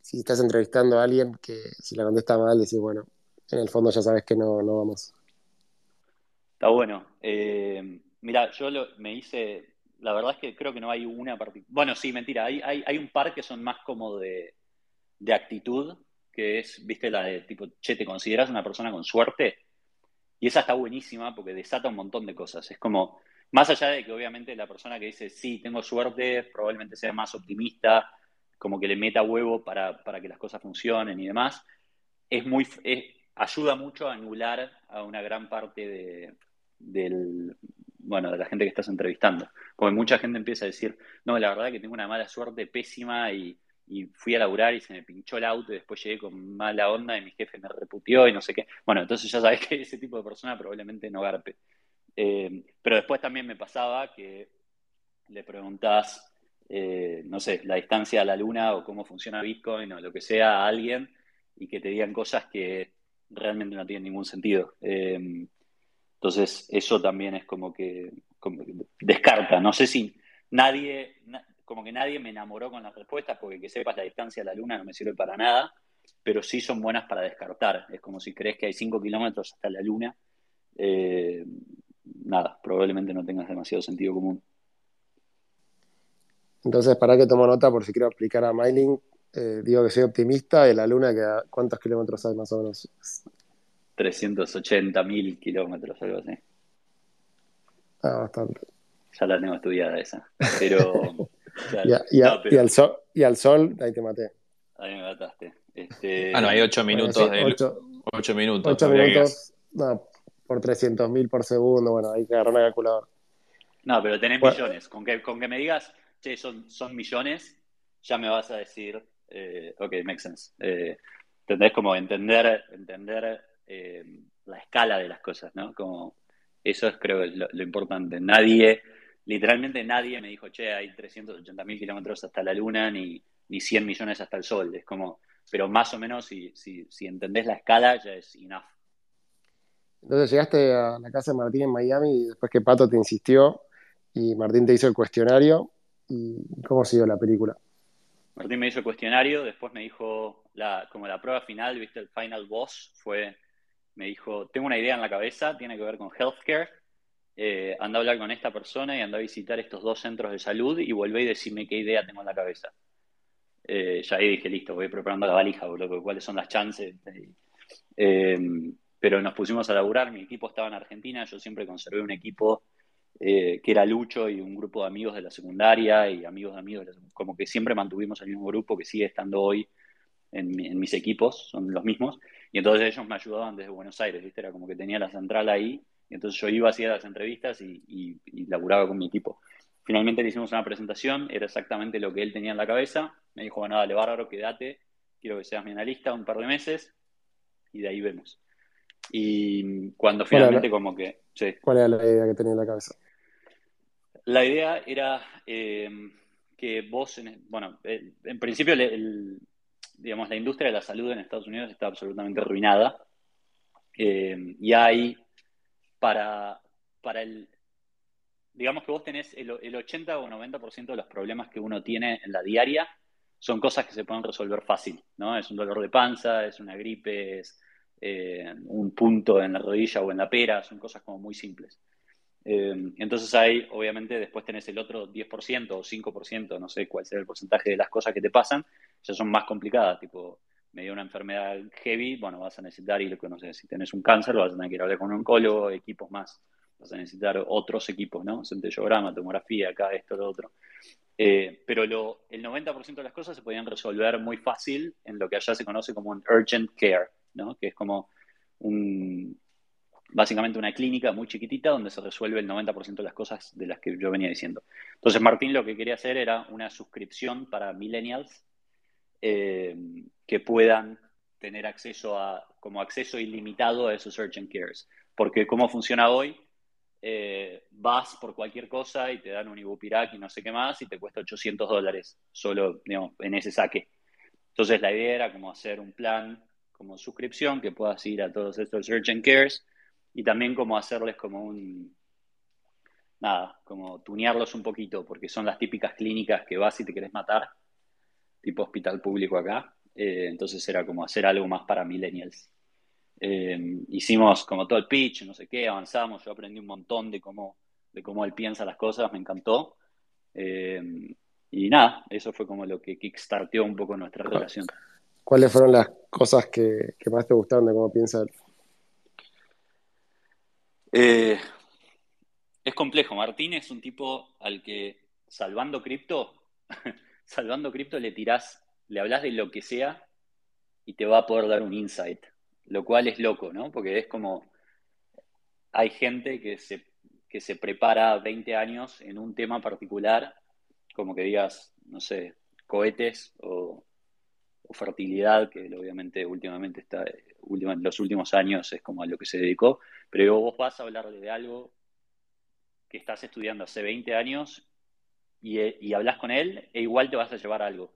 Si estás entrevistando a alguien que si la contesta mal, decís, bueno, en el fondo ya sabes que no, no vamos. Está bueno. Eh, mira, yo me hice, la verdad es que creo que no hay una particular. Bueno, sí, mentira, hay, hay, hay, un par que son más como de, de actitud, que es, viste, la de tipo, che, ¿te consideras una persona con suerte? Y esa está buenísima porque desata un montón de cosas. Es como, más allá de que obviamente la persona que dice, sí, tengo suerte, probablemente sea más optimista, como que le meta huevo para, que las cosas funcionen y demás, es muy, ayuda mucho a anular a una gran parte de, del, bueno, de la gente que estás entrevistando. Porque mucha gente empieza a decir, no, la verdad es que tengo una mala suerte pésima y fui a laburar y se me pinchó el auto y después llegué con mala onda y mi jefe me reputió y no sé qué. Bueno, entonces ya sabes que ese tipo de persona probablemente no garpe. Eh, pero después también me pasaba que le preguntás, eh, no sé, la distancia a la luna o cómo funciona Bitcoin o lo que sea a alguien y que te digan cosas que realmente no tienen ningún sentido. Eh, entonces, eso también es como que, como que descarta. No sé si nadie, como que nadie me enamoró con las respuestas, porque que sepas la distancia a la luna no me sirve para nada, pero sí son buenas para descartar. Es como si crees que hay 5 kilómetros hasta la luna. Eh, nada, probablemente no tengas demasiado sentido común. Entonces, para que tomo nota, por si quiero aplicar a Mailing, eh, digo que soy optimista, de la luna, que ¿cuántos kilómetros hay más o menos? 380 mil kilómetros, algo así. Ah, bastante. Ya la tengo estudiada esa. Pero y, al sol, y al sol, ahí te maté. Ahí me mataste. Este... Ah, no, hay 8 minutos. 8 minutos. 8 minutos, no, por 300.000 por segundo, bueno, hay que agarrar una calculadora. No, pero tenés millones. Con que, con que me digas, che, son, son millones, ya me vas a decir, eh, ok, makes sense. Eh, ¿Entendés? Como entender, entender eh, la escala de las cosas, ¿no? Como eso es creo lo, lo importante. Nadie literalmente nadie me dijo, che, hay 380 mil kilómetros hasta la Luna, ni, ni 100 millones hasta el Sol. Es como, pero más o menos, si, si, si entendés la escala, ya es enough. Entonces llegaste a la casa de Martín en Miami y después que Pato te insistió y Martín te hizo el cuestionario. ¿Y cómo siguió la película? Martín me hizo el cuestionario, después me dijo, la, como la prueba final, viste, el final boss fue, me dijo, tengo una idea en la cabeza, tiene que ver con healthcare, eh, anda a hablar con esta persona y anda a visitar estos dos centros de salud y vuelve y decime qué idea tengo en la cabeza. Eh, ya ahí dije, listo, voy preparando la valija, boludo, cuáles son las chances. Eh, pero nos pusimos a laburar, mi equipo estaba en Argentina, yo siempre conservé un equipo que era Lucho y un grupo de amigos de la secundaria y amigos de amigos, como que siempre mantuvimos el mismo grupo que sigue estando hoy en, en, mis equipos, son los mismos, y entonces ellos me ayudaban desde Buenos Aires, ¿viste? Era como que tenía la central ahí entonces yo iba, hacía las entrevistas y, y, laburaba con mi equipo. Finalmente le hicimos una presentación, era exactamente lo que él tenía en la cabeza. Me dijo, bueno, dale, bárbaro, quédate, quiero que seas mi analista un par de meses y de ahí vemos. Y cuando finalmente como que... ¿Cuál era la idea que tenía en la cabeza? La idea era eh, que vos, en, bueno, eh, en principio, digamos, la industria de la salud en Estados Unidos está absolutamente arruinada. Eh, y hay para, para el... Digamos que vos tenés el, 80 o 90% de los problemas que uno tiene en la diaria son cosas que se pueden resolver fácil, ¿no? Es un dolor de panza, es una gripe, es eh, un punto en la rodilla o en la pera, son cosas como muy simples. Eh, entonces hay, obviamente, después tenés el otro 10% o 5%, no sé cuál será el porcentaje de las cosas que te pasan, ya son más complicadas, tipo me dio una enfermedad heavy, bueno, vas a necesitar ir, no sé, si tenés un cáncer, vas a tener que ir a hablar con un oncólogo, equipos más, vas a necesitar otros equipos, ¿no? Centellograma, tomografía, acá, esto, lo otro. Eh, pero lo, el 90% de las cosas se podían resolver muy fácil en lo que allá se conoce como un urgent care, ¿no? Que es como un, básicamente una clínica muy chiquitita donde se resuelve el 90% de las cosas de las que yo venía diciendo. Entonces Martín lo que quería hacer era una suscripción para millennials eh, que puedan tener acceso a, como acceso ilimitado a esos urgent cares. Porque cómo funciona hoy, eh, vas por cualquier cosa y te dan un Ibupirac y no sé qué más y te cuesta 800 dólares solo en ese saque. Entonces la idea era como hacer un plan como suscripción que puedas ir a todos estos Urgent Cares y también como hacerles como un, nada, como tunearlos un poquito, porque son las típicas clínicas que vas y te querés matar, tipo hospital público acá. Eh, entonces era como hacer algo más para millennials. Eh, hicimos como todo el pitch, no sé qué, avanzamos, yo aprendí un montón de cómo, de cómo él piensa las cosas, me encantó. Eh, y nada, eso fue como lo que kickstarteó un poco nuestra relación. ¿Cuáles fueron las cosas que, más te gustaron de cómo piensa él? es complejo. Martín es un tipo al que, salvando cripto, salvando cripto le tirás, le hablas de lo que sea y te va a poder dar un insight lo cual es loco, ¿no? Porque es como, hay gente que se, que se prepara 20 años en un tema particular, como que digas, no sé, cohetes o, fertilidad, que obviamente últimamente está, los últimos años es como a lo que se dedicó, pero vos vas a hablar de algo que estás estudiando hace 20 años y, y hablas con él e igual te vas a llevar algo.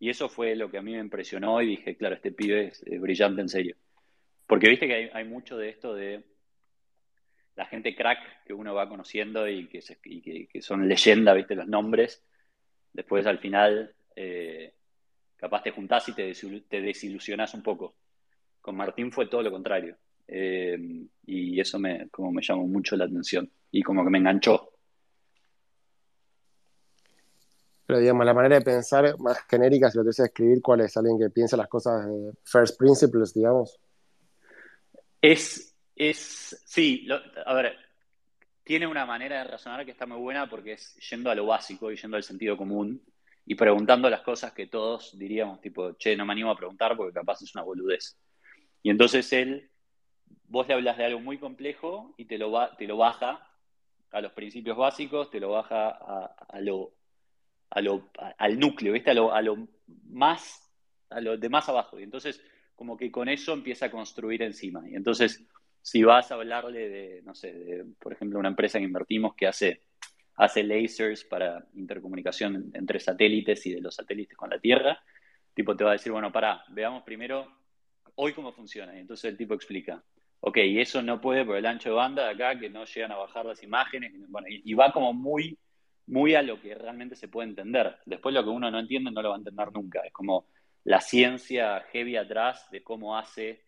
Y eso fue lo que a mí me impresionó y dije, claro, este pibe es brillante en serio. Porque viste que hay, mucho de esto de la gente crack que uno va conociendo y que, son leyenda, viste, los nombres. Después al final, eh, capaz te juntás y te, te, desilusionás un poco. Con Martín fue todo lo contrario. Eh, y eso me, como me llamó mucho la atención y como que me enganchó. Pero digamos, la manera de pensar más genérica, si lo te escribir, ¿cuál es? Alguien que piensa las cosas de first principles, digamos. Es, es, sí, a ver, tiene una manera de razonar que está muy buena porque es yendo a lo básico y yendo al sentido común y preguntando las cosas que todos diríamos, tipo, che, no me animo a preguntar porque capaz es una boludez. Y entonces él, vos le hablas de algo muy complejo y te lo, te lo baja a los principios básicos, te lo baja a, lo, a lo, al núcleo, ¿viste? A lo, a lo más, a lo de más abajo. Y entonces como que con eso empieza a construir encima. Y entonces, si vas a hablarle de, no sé, por ejemplo, una empresa que invertimos que hace, hace lasers para intercomunicación entre satélites y de los satélites con la Tierra, tipo te va a decir, bueno, para, veamos primero hoy cómo funciona. Y entonces el tipo explica, ok, y eso no puede por el ancho de banda de acá, que no llegan a bajar las imágenes, bueno, y, va como muy, muy a lo que realmente se puede entender. Después lo que uno no entiende no lo va a entender nunca. Es como la ciencia heavy atrás de cómo hace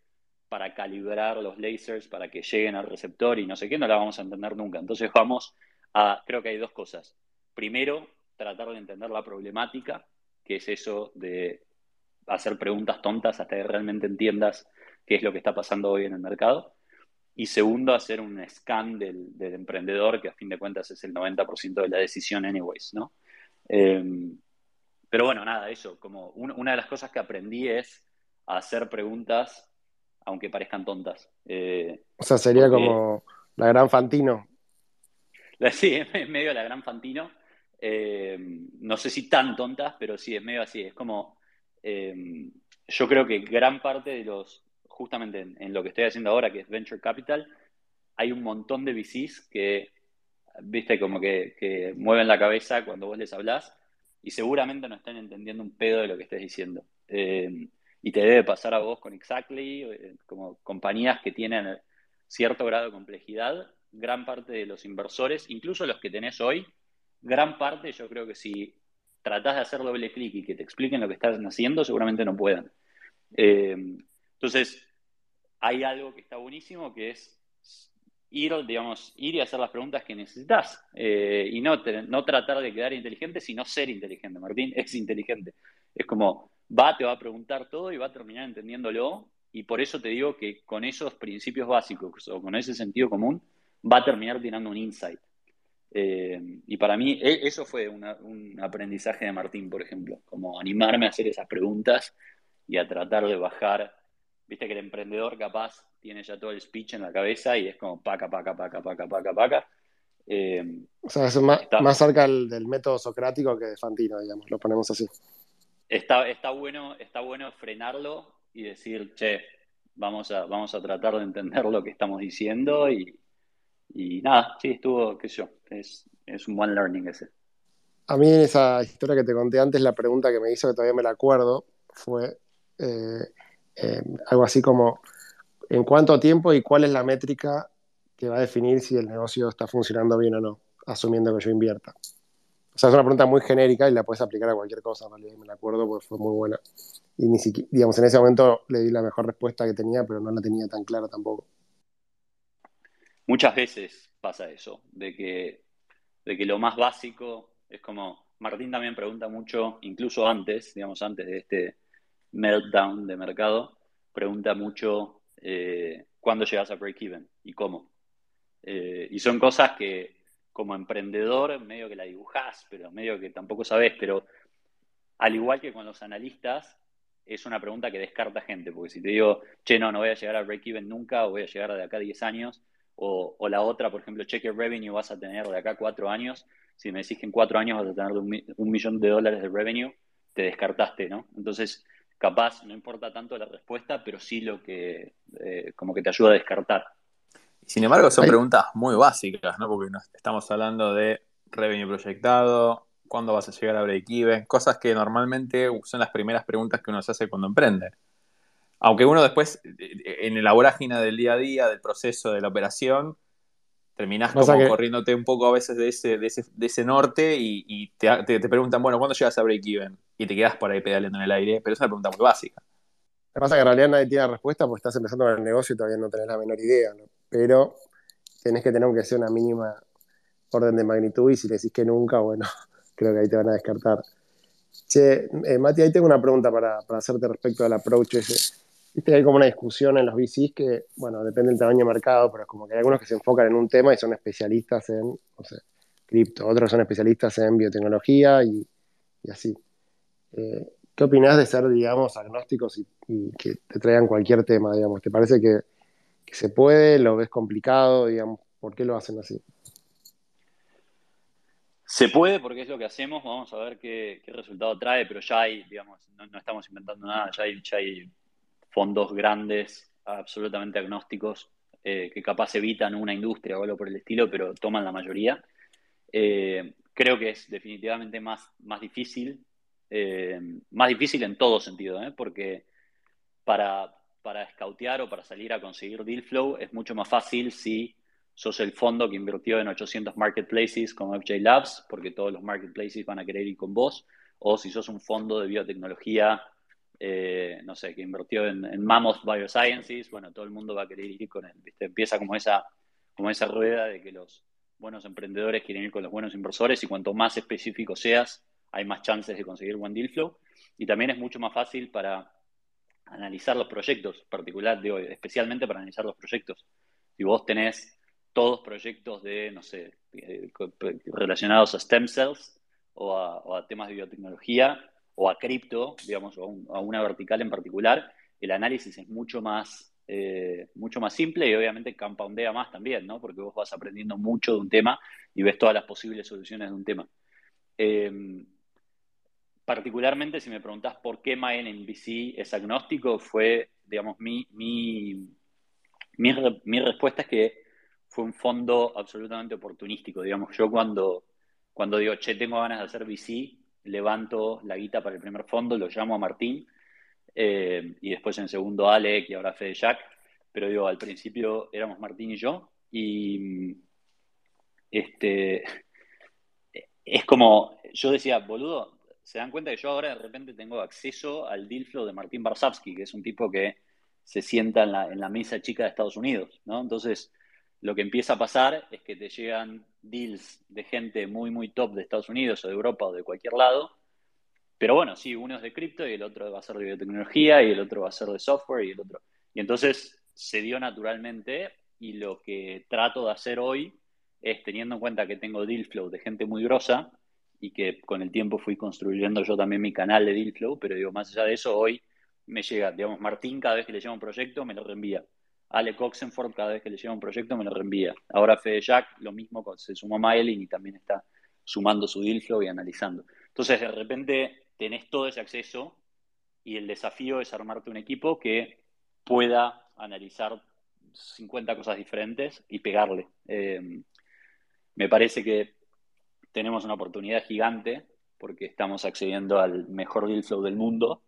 para calibrar los lasers para que lleguen al receptor y no sé qué, no la vamos a entender nunca. Entonces vamos a, creo que hay dos cosas. Primero, tratar de entender la problemática, que es eso de hacer preguntas tontas hasta que realmente entiendas qué es lo que está pasando hoy en el mercado. Y segundo, hacer un scan del, emprendedor, que a fin de cuentas es el 90% de la decisión anyways, ¿no? Em, pero bueno, nada, eso, como una de las cosas que aprendí es hacer preguntas aunque parezcan tontas. Eh, o sea, sería como la gran Fantino. Sí, es medio la gran Fantino. Eh, no sé si tan tontas, pero sí, es medio así. Es como, eh, yo creo que gran parte de los, justamente en, lo que estoy haciendo ahora, que es Venture Capital, hay un montón de VCs que, viste, como que, mueven la cabeza cuando vos les hablas y seguramente no están entendiendo un pedo de lo que estés diciendo. Eh, y te debe pasar a vos con Exactly, eh, como compañías que tienen cierto grado de complejidad, gran parte de los inversores, incluso los que tenés hoy, gran parte yo creo que si tratás de hacer doble clic y que te expliquen lo que están haciendo, seguramente no puedan. Eh, entonces, hay algo que está buenísimo que es ir, digamos, ir y hacer las preguntas que necesitas eh, y no, no tratar de quedar inteligente, sino ser inteligente. Martín es inteligente. Es como, va, te va a preguntar todo y va a terminar entendiéndolo y por eso te digo que con esos principios básicos o con ese sentido común va a terminar tirando un insight. Eh, y para mí e, eso fue un aprendizaje de Martín, por ejemplo, como animarme a hacer esas preguntas y a tratar de bajar, viste que el emprendedor capaz tiene ya todo el speech en la cabeza y es como paca, paca, paca, paca, paca, paca. Eh, o sea, es más, cerca del, método socrático que de Fantino, digamos, lo ponemos así. Está, está, bueno, está bueno frenarlo y decir, che, vamos a, vamos a tratar de entender lo que estamos diciendo y, nada, sí, estuvo, qué sé yo, es, es un buen learning ese. A mí en esa historia que te conté antes, la pregunta que me hizo, que todavía me la acuerdo, fue eh, eh, algo así como en cuánto tiempo y cuál es la métrica que va a definir si el negocio está funcionando bien o no, asumiendo que yo invierta. O sea, es una pregunta muy genérica y la puedes aplicar a cualquier cosa, ¿vale? me la acuerdo porque fue muy buena. Y ni siquiera, digamos, en ese momento le di la mejor respuesta que tenía, pero no la tenía tan clara tampoco. Muchas veces pasa eso, de que, de que lo más básico es como, Martín también pregunta mucho, incluso antes, digamos, antes de este meltdown de mercado, pregunta mucho eh, cuándo llegas a break-even y cómo. Eh, y son cosas que como emprendedor medio que la dibujás, pero medio que tampoco sabes, pero al igual que con los analistas, es una pregunta que descarta gente, porque si te digo, che, no, no voy a llegar a break-even nunca, o voy a llegar de acá a 10 años, o, la otra, por ejemplo, your revenue vas a tener de acá a 4 años, si me decís que en 4 años vas a tener un, millón de dólares de revenue, te descartaste, ¿no? Entonces, capaz, no importa tanto la respuesta, pero sí lo que, eh, como que te ayuda a descartar. Sin embargo, son preguntas muy básicas, ¿no? Porque estamos hablando de revenue proyectado, cuándo vas a llegar a break-even, cosas que normalmente son las primeras preguntas que uno se hace cuando emprende. Aunque uno después, en la vorágine del día a día, del proceso, de la operación, terminás como corriéndote un poco a veces de ese, de ese, norte y, te, preguntan, bueno, ¿cuándo llegas a break-even? Y te quedas por ahí pedaleando en el aire, pero es una pregunta muy básica. Lo que pasa es que en realidad nadie tiene respuesta porque estás empezando con el negocio y todavía no tenés la menor idea, ¿no? Pero tenés que tener que ser una mínima orden de magnitud y si le decís que nunca, bueno, creo que ahí te van a descartar. Che, eh, Mati, ahí tengo una pregunta para, hacerte respecto al approach ese. Viste hay como una discusión en los VCs que, bueno, depende del tamaño del mercado, pero es como que hay algunos que se enfocan en un tema y son especialistas en, cripto, otros son especialistas en biotecnología y, así. Eh, ¿Qué opinás de ser, digamos, agnósticos y, que te traigan cualquier tema, digamos? ¿Te parece que, que se puede? ¿Lo ves complicado? Digamos, ¿por qué lo hacen así? Se puede porque es lo que hacemos, vamos a ver qué, resultado trae, pero ya hay, digamos, no, estamos inventando nada, ya hay, ya hay fondos grandes, absolutamente agnósticos, eh, que capaz evitan una industria o algo por el estilo, pero toman la mayoría. Eh, creo que es definitivamente más, más difícil, eh, más difícil en todo sentido, porque para, para o para salir a conseguir deal flow es mucho más fácil si sos el fondo que invirtió en 800 marketplaces como FJ Labs, porque todos los marketplaces van a querer ir con vos, o si sos un fondo de biotecnología, eh, no sé, que invirtió en, Mammoth Biosciences, bueno, todo el mundo va a querer ir con él. Empieza como esa, como esa rueda de que los buenos emprendedores quieren ir con los buenos inversores y cuanto más específico seas, hay más chances de conseguir buen deal flow. Y también es mucho más fácil para analizar los proyectos, particular, digo, especialmente para analizar los proyectos. Si vos tenés todos proyectos de, no sé, eh, relacionados a stem cells o a, temas de biotecnología o a cripto, digamos, o a, una vertical en particular, el análisis es mucho más, eh, mucho más simple y obviamente compoundea más también, ¿no? Porque vos vas aprendiendo mucho de un tema y ves todas las posibles soluciones de un tema. Em, particularmente, si me preguntás por qué MyNBC es agnóstico, fue, digamos, mi, mi, mi, mi respuesta es que fue un fondo absolutamente oportunístico. Digamos, yo cuando, cuando digo, che, tengo ganas de hacer VC, levanto la guita para el primer fondo, lo llamo a Martín, eh, y después en segundo Alec y ahora Fede Jack, pero digo, al principio éramos Martín y yo, y este, es como, yo decía, boludo, se dan cuenta que yo ahora de repente tengo acceso al deal flow de Martín Barsavsky, que es un tipo que se sienta en la, en la mesa chica de Estados Unidos, ¿no? Entonces, lo que empieza a pasar es que te llegan deals de gente muy, muy top de Estados Unidos o de Europa o de cualquier lado. Pero bueno, sí, uno es de cripto y el otro va a ser de biotecnología y el otro va a ser de software y el otro. Y entonces se dio naturalmente y lo que trato de hacer hoy es teniendo en cuenta que tengo deal flow de gente muy grosa y que con el tiempo fui construyendo yo también mi canal de deal flow, pero digo, más allá de eso, hoy me llega, digamos, Martín cada vez que le lleva un proyecto me lo reenvía. Ale Coxenford cada vez que le llega un proyecto me lo reenvía. Ahora Fede Jack, lo mismo, se sumó Maelin y también está sumando su deal flow y analizando. Entonces, de repente tenés todo ese acceso y el desafío es armarte un equipo que pueda analizar 50 cosas diferentes y pegarle. Eh, me parece que tenemos una oportunidad gigante porque estamos accediendo al mejor deal flow del mundo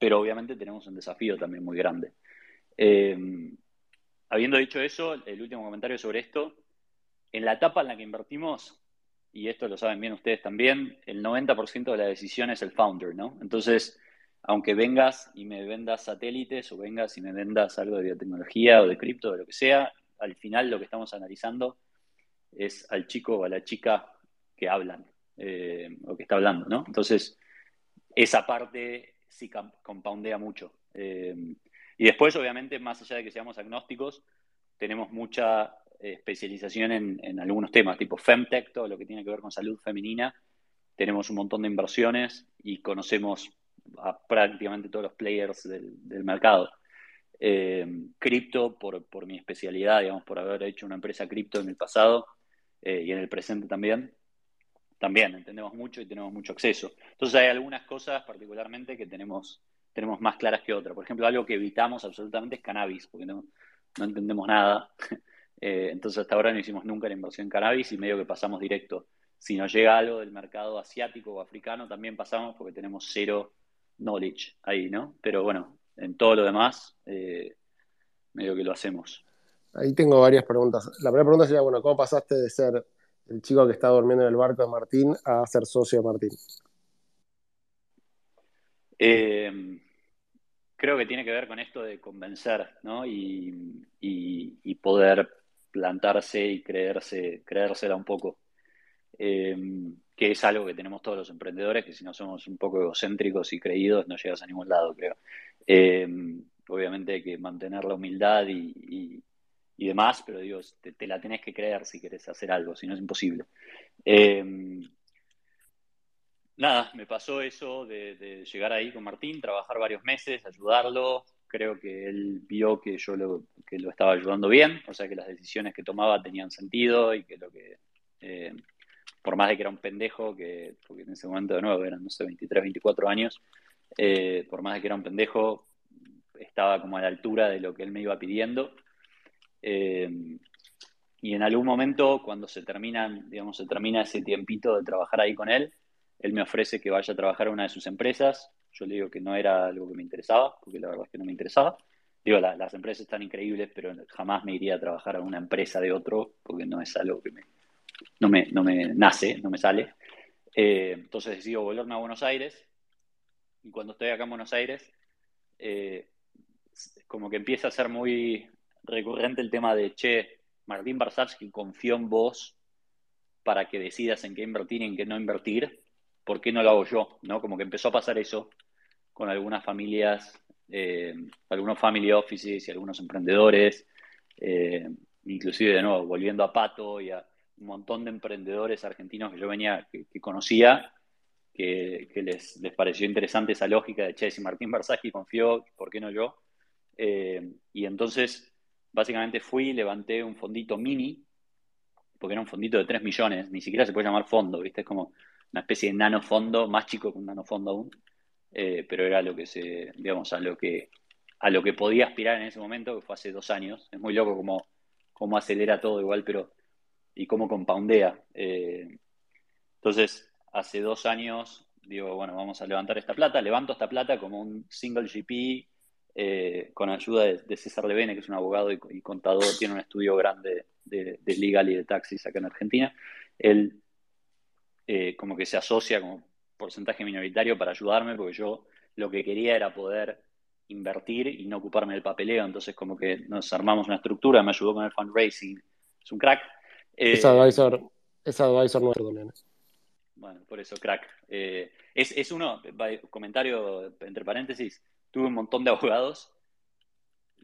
pero obviamente tenemos un desafío también muy grande. Eh, habiendo dicho eso, el último comentario sobre esto, en la etapa en la que invertimos, y esto lo saben bien ustedes también, el 90% de la decisión es el founder, ¿no? Entonces, aunque vengas y me vendas satélites o vengas y me vendas algo de biotecnología o de cripto o de lo que sea, al final lo que estamos analizando es al chico o a la chica que hablan eh, o que está hablando, ¿no? Entonces, esa parte sí compoundea mucho. Eh, y después, obviamente, más allá de que seamos agnósticos, tenemos mucha eh, especialización en, algunos temas, tipo Femtech, todo lo que tiene que ver con salud femenina. Tenemos un montón de inversiones y conocemos a prácticamente todos los players del, mercado. cripto, por, por, mi especialidad, digamos, por haber hecho una empresa cripto en el pasado y en el presente también, también entendemos mucho y tenemos mucho acceso. Entonces hay algunas cosas particularmente que tenemos, tenemos más claras que otras. Por ejemplo, algo que evitamos absolutamente es cannabis, porque no, no entendemos nada. Eh, entonces hasta ahora no hicimos nunca la inversión en cannabis y medio que pasamos directo. Si nos llega algo del mercado asiático o africano, también pasamos porque tenemos cero knowledge ahí, ¿no? Pero bueno, en todo lo demás, eh, medio que lo hacemos. Ahí tengo varias preguntas. La primera pregunta sería, bueno, ¿cómo pasaste de ser el chico que está durmiendo en el barco de Martín a ser socio de Martín? Eh, creo que tiene que ver con esto de convencer, ¿no? Y, poder plantarse y creerse, creérsela un poco. Eh, que es algo que tenemos todos los emprendedores, que si no somos un poco egocéntricos y creídos, no llegas a ningún lado, creo. Eh, obviamente hay que mantener la humildad y, demás, pero digo, te, la tenés que creer si querés hacer algo, si no es imposible. Nada, me pasó eso de, llegar ahí con Martín, trabajar varios meses, ayudarlo. Creo que él vio que yo lo, que lo estaba ayudando bien, o sea que las decisiones que tomaba tenían sentido y que lo que, eh, por más de que era un pendejo, que, porque en ese momento de nuevo eran, no sé, 23, 24 años, eh, por más de que era un pendejo, estaba como a la altura de lo que él me iba pidiendo eh, y en algún momento, cuando se termina, digamos, se termina ese tiempito de trabajar ahí con él, él me ofrece que vaya a trabajar a una de sus empresas. Yo le digo que no era algo que me interesaba, porque la verdad es que no me interesaba. Digo, las empresas están increíbles, pero jamás me iría a trabajar a una empresa de otro, porque no es algo que me, no, me, no me nace, no me sale. Eh, entonces decido volverme a Buenos Aires. Y cuando estoy acá en Buenos Aires, eh, como que empieza a ser muy recurrente el tema de, che, Martín Barsavsky confió en vos para que decidas en qué invertir y en qué no invertir, ¿por qué no lo hago yo? ¿No? Como que empezó a pasar eso con algunas familias, eh, algunos family offices y algunos emprendedores, eh, inclusive de nuevo, volviendo a Pato y a un montón de emprendedores argentinos que yo venía, que, conocía, que, les, les, pareció interesante esa lógica de, che, si Martín Barsavsky confió, ¿por qué no yo? Eh, y entonces básicamente fui levanté un fondito mini, porque era un fondito de 3 millones, ni siquiera se puede llamar fondo, ¿viste? Es como una especie de nanofondo, más chico que un nanofondo aún, eh, pero era lo que se, digamos, a lo que, a lo que podía aspirar en ese momento, que fue hace dos años. Es muy loco cómo, cómo acelera todo igual, pero, y cómo compoundea. Eh, entonces, hace dos años, digo, bueno, vamos a levantar esta plata, levanto esta plata como un single GP eh, con ayuda de, César Levene, que es un abogado y, contador, tiene un estudio grande de, legal y de taxis acá en Argentina. Él eh, como que se asocia como porcentaje minoritario para ayudarme, porque yo lo que quería era poder invertir y no ocuparme del papeleo, entonces como que nos armamos una estructura, me ayudó con el fundraising, es un crack. es advisor, es advisor nuestro también. Bueno, por eso, crack. es, es uno, comentario entre paréntesis, tuve un montón de abogados,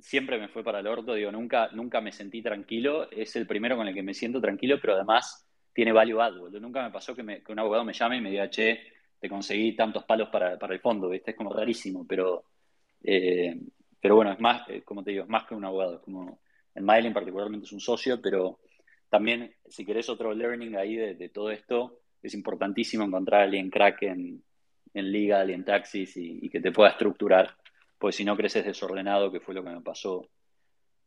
siempre me fue para el orto, digo, nunca, nunca me sentí tranquilo, es el primero con el que me siento tranquilo, pero además tiene value add, Nunca me pasó que, un abogado me llame y me diga, che, te conseguí tantos palos para, el fondo, ¿viste? Es como rarísimo, pero, eh, pero bueno, es más, eh, como te digo, es más que un abogado, como el Mailing particularmente es un socio, pero también, si querés otro learning ahí de, todo esto, es importantísimo encontrar a alguien crack en, en legal y en taxis y, que te pueda estructurar, pues si no creces desordenado, que fue lo que me pasó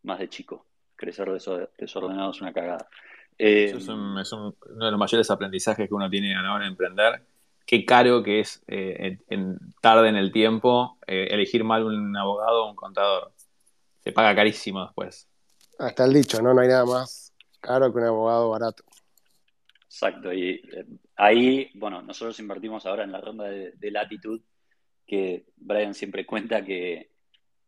más de chico. Crecer desordenado es una cagada. Eso es, uno de los mayores aprendizajes que uno tiene a la hora de emprender, qué caro que es eh, en, tarde en el tiempo eh, elegir mal un abogado o un contador. Se paga carísimo después. Hasta el dicho, ¿no? No hay nada más caro que un abogado barato. Exacto, y eh, ahí, bueno, nosotros invertimos ahora en la ronda de, latitud, que Brian siempre cuenta que,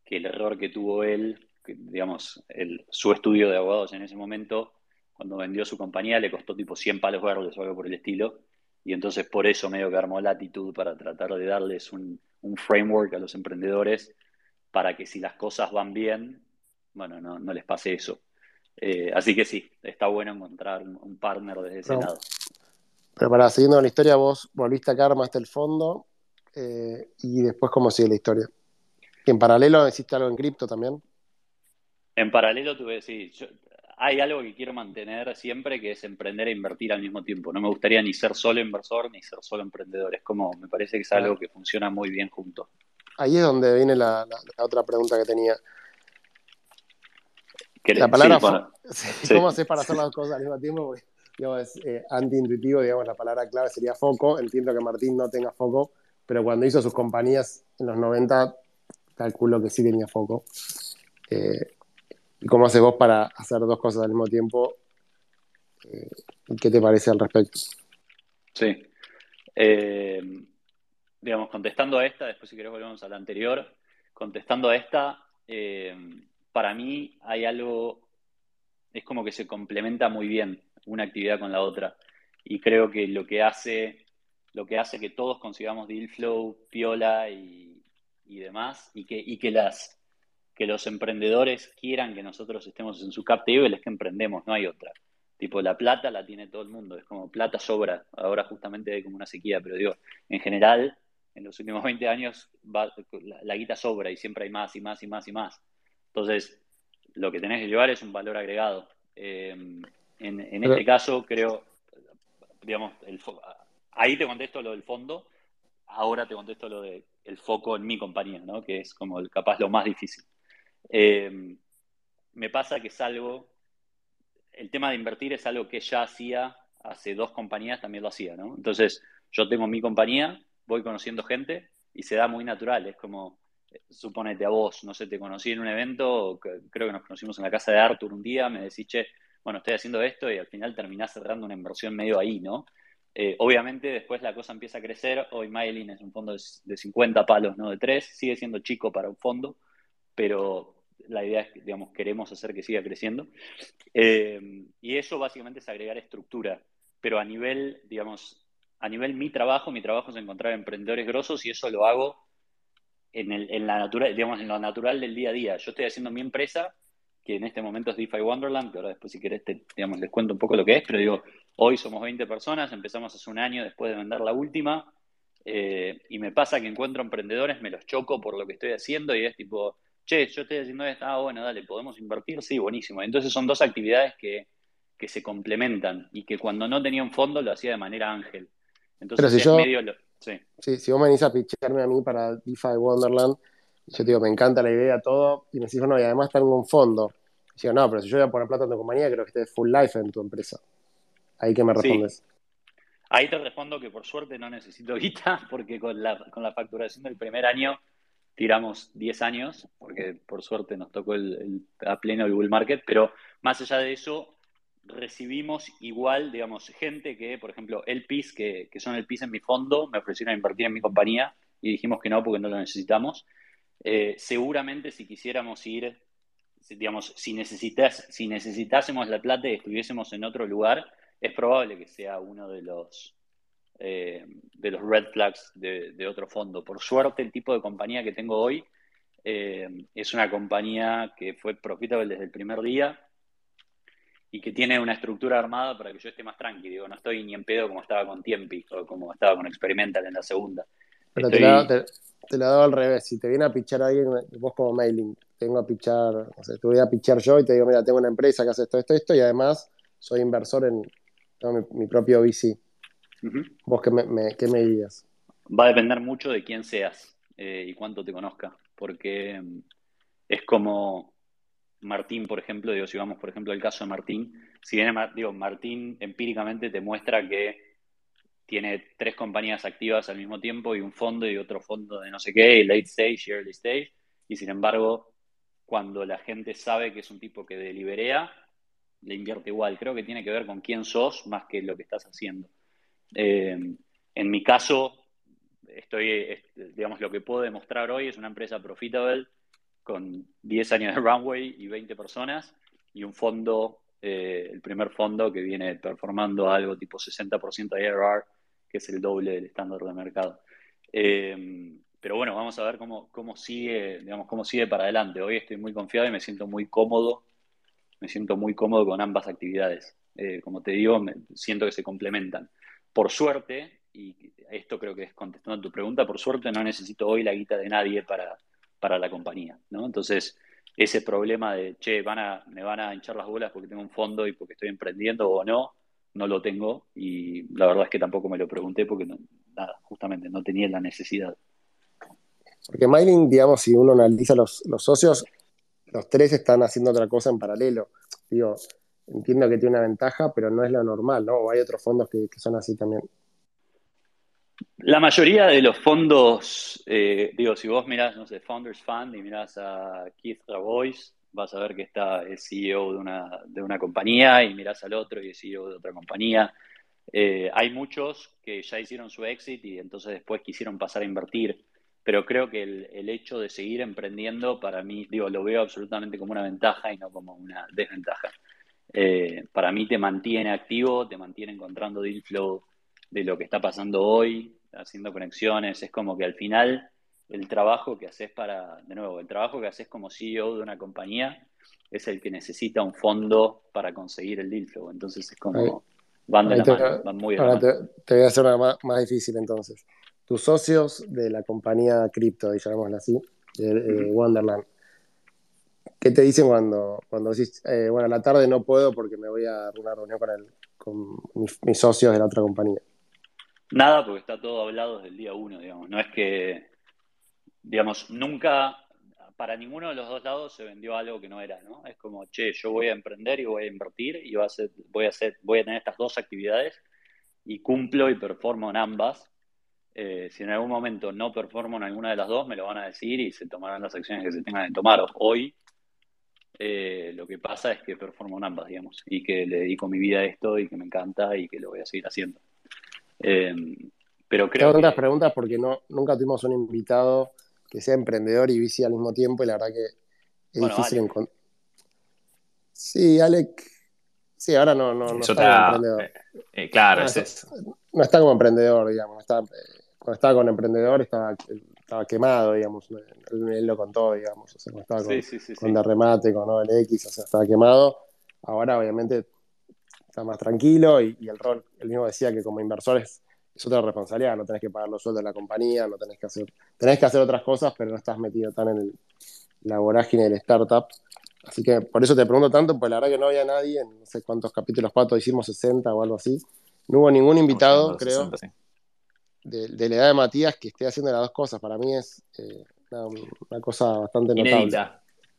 el error que tuvo él, digamos, su estudio de abogados en ese momento, cuando vendió su compañía, le costó tipo 100 palos verdes o algo por el estilo, y entonces por eso medio que armó latitud para tratar de darles un, framework a los emprendedores para que si las cosas van bien, bueno, no, les pase eso. Eh, así que sí, está bueno encontrar un, partner desde ese lado. Pero para siguiendo la historia, vos volviste acá, armaste el fondo eh, y después cómo sigue la historia. ¿En paralelo hiciste algo en cripto también? En paralelo tuve, sí, hay algo que quiero mantener siempre, que es emprender e invertir al mismo tiempo. No me gustaría ni ser solo inversor ni ser solo emprendedor. Es como, me parece que es algo que funciona muy bien juntos. Ahí es donde viene la, otra pregunta que tenía. La palabra, ¿cómo haces para hacer las cosas al mismo tiempo? Porque, es eh, antiintuitivo, digamos, la palabra clave sería foco. Entiendo que Martín no tenga foco, pero cuando hizo sus compañías en los 90, calculo que sí tenía foco. Eh, ¿Y cómo haces vos para hacer dos cosas al mismo tiempo? Eh, ¿Qué te parece al respecto? Sí. Eh, digamos, contestando a esta, después si querés volvemos a la anterior, contestando a esta, eh, para mí hay algo, es como que se complementa muy bien una actividad con la otra. Y creo que lo que hace, lo que hace que todos consigamos deal flow, piola y, y demás, y que, y que las que los emprendedores quieran que nosotros estemos en su cap table es que emprendemos, no hay otra. Tipo, la plata la tiene todo el mundo, es como plata sobra. Ahora justamente hay como una sequía, pero digo, en general, en los últimos 20 años la, guita sobra y siempre hay más y más y más y más. Entonces, lo que tenés que llevar es un valor agregado. Eh, en, este caso, creo, digamos, el, ahí te contesto lo del fondo, ahora te contesto lo del foco en mi compañía, ¿no? que es como el, capaz lo más difícil. Eh, me pasa que es algo, el tema de invertir es algo que ya hacía hace dos compañías, también lo hacía, ¿no? Entonces, yo tengo mi compañía, voy conociendo gente y se da muy natural, es como, suponete a vos, no sé, te conocí en un evento, creo que nos conocimos en la casa de Arthur un día, me decís, che, bueno, estoy haciendo esto y al final terminás cerrando una inversión medio ahí, ¿no? Eh, obviamente después la cosa empieza a crecer, hoy Mylin es un fondo de, 50 palos, no de 3, sigue siendo chico para un fondo, pero la idea es que, digamos, queremos hacer que siga creciendo. Eh, y eso básicamente es agregar estructura, pero a nivel, digamos, a nivel mi trabajo, mi trabajo es encontrar emprendedores grosos y eso lo hago en, el, en la natural, digamos, en lo natural del día a día. Yo estoy haciendo mi empresa, que en este momento es DeFi Wonderland, que ahora después si querés digamos, les cuento un poco lo que es, pero digo, hoy somos 20 personas, empezamos hace un año después de vender la última, eh, y me pasa que encuentro emprendedores, me los choco por lo que estoy haciendo y es tipo, che, yo estoy haciendo esto, ah, bueno, dale, ¿podemos invertir? Sí, buenísimo. Entonces son dos actividades que, se complementan y que cuando no tenía un fondo lo hacía de manera ángel. Entonces si medio... sí. si vos me venís a picharme a mí para DeFi Wonderland, yo te digo, me encanta la idea, todo, y me decís, no, y además tengo un fondo. Y digo, no, pero si yo voy a poner plata en tu compañía, creo que estés full life en tu empresa. Ahí que me respondes. Ahí te respondo que por suerte no necesito guita, porque con la, con la facturación del primer año tiramos 10 años, porque por suerte nos tocó el, a pleno el bull market, pero más allá de eso, recibimos igual, digamos, gente que, por ejemplo, el PIS, que, que son el PIS en mi fondo, me ofrecieron invertir en mi compañía y dijimos que no porque no lo necesitamos. Eh, seguramente si quisiéramos ir, digamos, si, necesitas, si necesitásemos la plata y estuviésemos en otro lugar, es probable que sea uno de los eh, de los red flags de, otro fondo. Por suerte, el tipo de compañía que tengo hoy eh, es una compañía que fue profitable desde el primer día y que tiene una estructura armada para que yo esté más tranquilo. no estoy ni en pedo como estaba con Tiempi o como estaba con Experimental en la segunda. Pero te, la, te, doy al revés. Si te viene a pichar alguien, vos como mailing, tengo a pichar, o sea, te voy a pichar yo y te digo, mira, tengo una empresa que hace esto, esto, esto, y además soy inversor en mi, propio VC. ¿Vos qué me, me, dirías? Va a depender mucho de quién seas eh, y cuánto te conozca, porque mm, es como Martín, por ejemplo, digo, si vamos, por ejemplo, al caso de Martín, si viene, digo, Martín empíricamente te muestra que tiene tres compañías activas al mismo tiempo y un fondo y otro fondo de no sé qué, late stage y early stage, y sin embargo, cuando la gente sabe que es un tipo que deliberea, le invierte igual. Creo que tiene que ver con quién sos más que lo que estás haciendo. Eh, en mi caso, estoy, digamos, lo que puedo demostrar hoy es una empresa profitable con 10 años de runway y 20 personas y un fondo, eh, el primer fondo que viene performando algo tipo 60% de ARR, que es el doble del estándar de mercado. Eh, pero bueno, vamos a ver cómo, cómo sigue, digamos, cómo sigue para adelante. Hoy estoy muy confiado y me siento muy cómodo, me siento muy cómodo con ambas actividades. Como te digo, siento que se complementan. Por suerte, y esto creo que es contestando a tu pregunta, por suerte no necesito hoy la guita de nadie para, para la compañía, ¿no? Entonces, ese problema de, che, van a, me van a hinchar las bolas porque tengo un fondo y porque estoy emprendiendo o no, no lo tengo y la verdad es que tampoco me lo pregunté porque nada, justamente no tenía la necesidad. Porque Mailing, digamos, si uno analiza los, los socios, los tres están haciendo otra cosa en paralelo. Digo, entiendo que tiene una ventaja, pero no es lo normal, ¿no? O hay otros fondos que, son así también. La mayoría de los fondos, eh, digo, si vos mirás, no sé, Founders Fund y mirás a Keith Rabois, vas a ver que está el CEO de una, de una compañía y mirás al otro y es CEO de otra compañía. Eh, hay muchos que ya hicieron su exit y entonces después quisieron pasar a invertir, pero creo que el, hecho de seguir emprendiendo para mí, digo, lo veo absolutamente como una ventaja y no como una desventaja. Eh, para mí te mantiene activo, te mantiene encontrando deal flow de lo que está pasando hoy, haciendo conexiones, es como que al final el trabajo que haces para, de nuevo, el trabajo que haces como CEO de una compañía es el que necesita un fondo para conseguir el deal flow. Entonces es como, van de la mano, van muy de ahora Te, voy a hacer una más, más, difícil entonces. Tus socios de la compañía cripto, llamémosla así, de, Wonderland, ¿qué te dicen cuando, cuando decís, eh, bueno, a la tarde no puedo porque me voy a una reunión con, el, con mis socios de la otra compañía? Nada, porque está todo hablado desde el día uno, digamos. No es que, digamos, nunca, para ninguno de los dos lados se vendió algo que no era, ¿no? Es como, che, yo voy a emprender y voy a invertir y voy a, hacer, voy a, hacer, voy a tener estas dos actividades y cumplo y performo en ambas. Eh, si en algún momento no performo en alguna de las dos, me lo van a decir y se tomarán las acciones que se tengan que tomar. Hoy eh, lo que pasa es que performo en ambas, digamos, y que le dedico mi vida a esto y que me encanta y que lo voy a seguir haciendo. Eh, pero creo Tengo otras preguntas porque no, nunca tuvimos un invitado que sea emprendedor y bici al mismo tiempo y la verdad que es difícil encontrar. Sí, Alec. Sí, ahora no, no, está como emprendedor. Eh, eh, claro, no, es no está como emprendedor, digamos. cuando estaba con emprendedor estaba, estaba quemado, digamos. Él, lo contó, digamos. O sea, cuando estaba con, sí, con Derremate, con OLX, o sea, estaba quemado. Ahora, obviamente, está más tranquilo y, el rol, él mismo decía que como inversor es, otra responsabilidad, no tenés que pagar los sueldos de la compañía, no tenés que hacer, tenés que hacer otras cosas, pero no estás metido tan en la vorágine del startup. Así que por eso te pregunto tanto, pues la verdad que no había nadie, en no sé cuántos capítulos pato hicimos, 60 o algo así. No hubo ningún invitado, creo, de, la edad de Matías que esté haciendo las dos cosas. Para mí es eh, una, cosa bastante notable.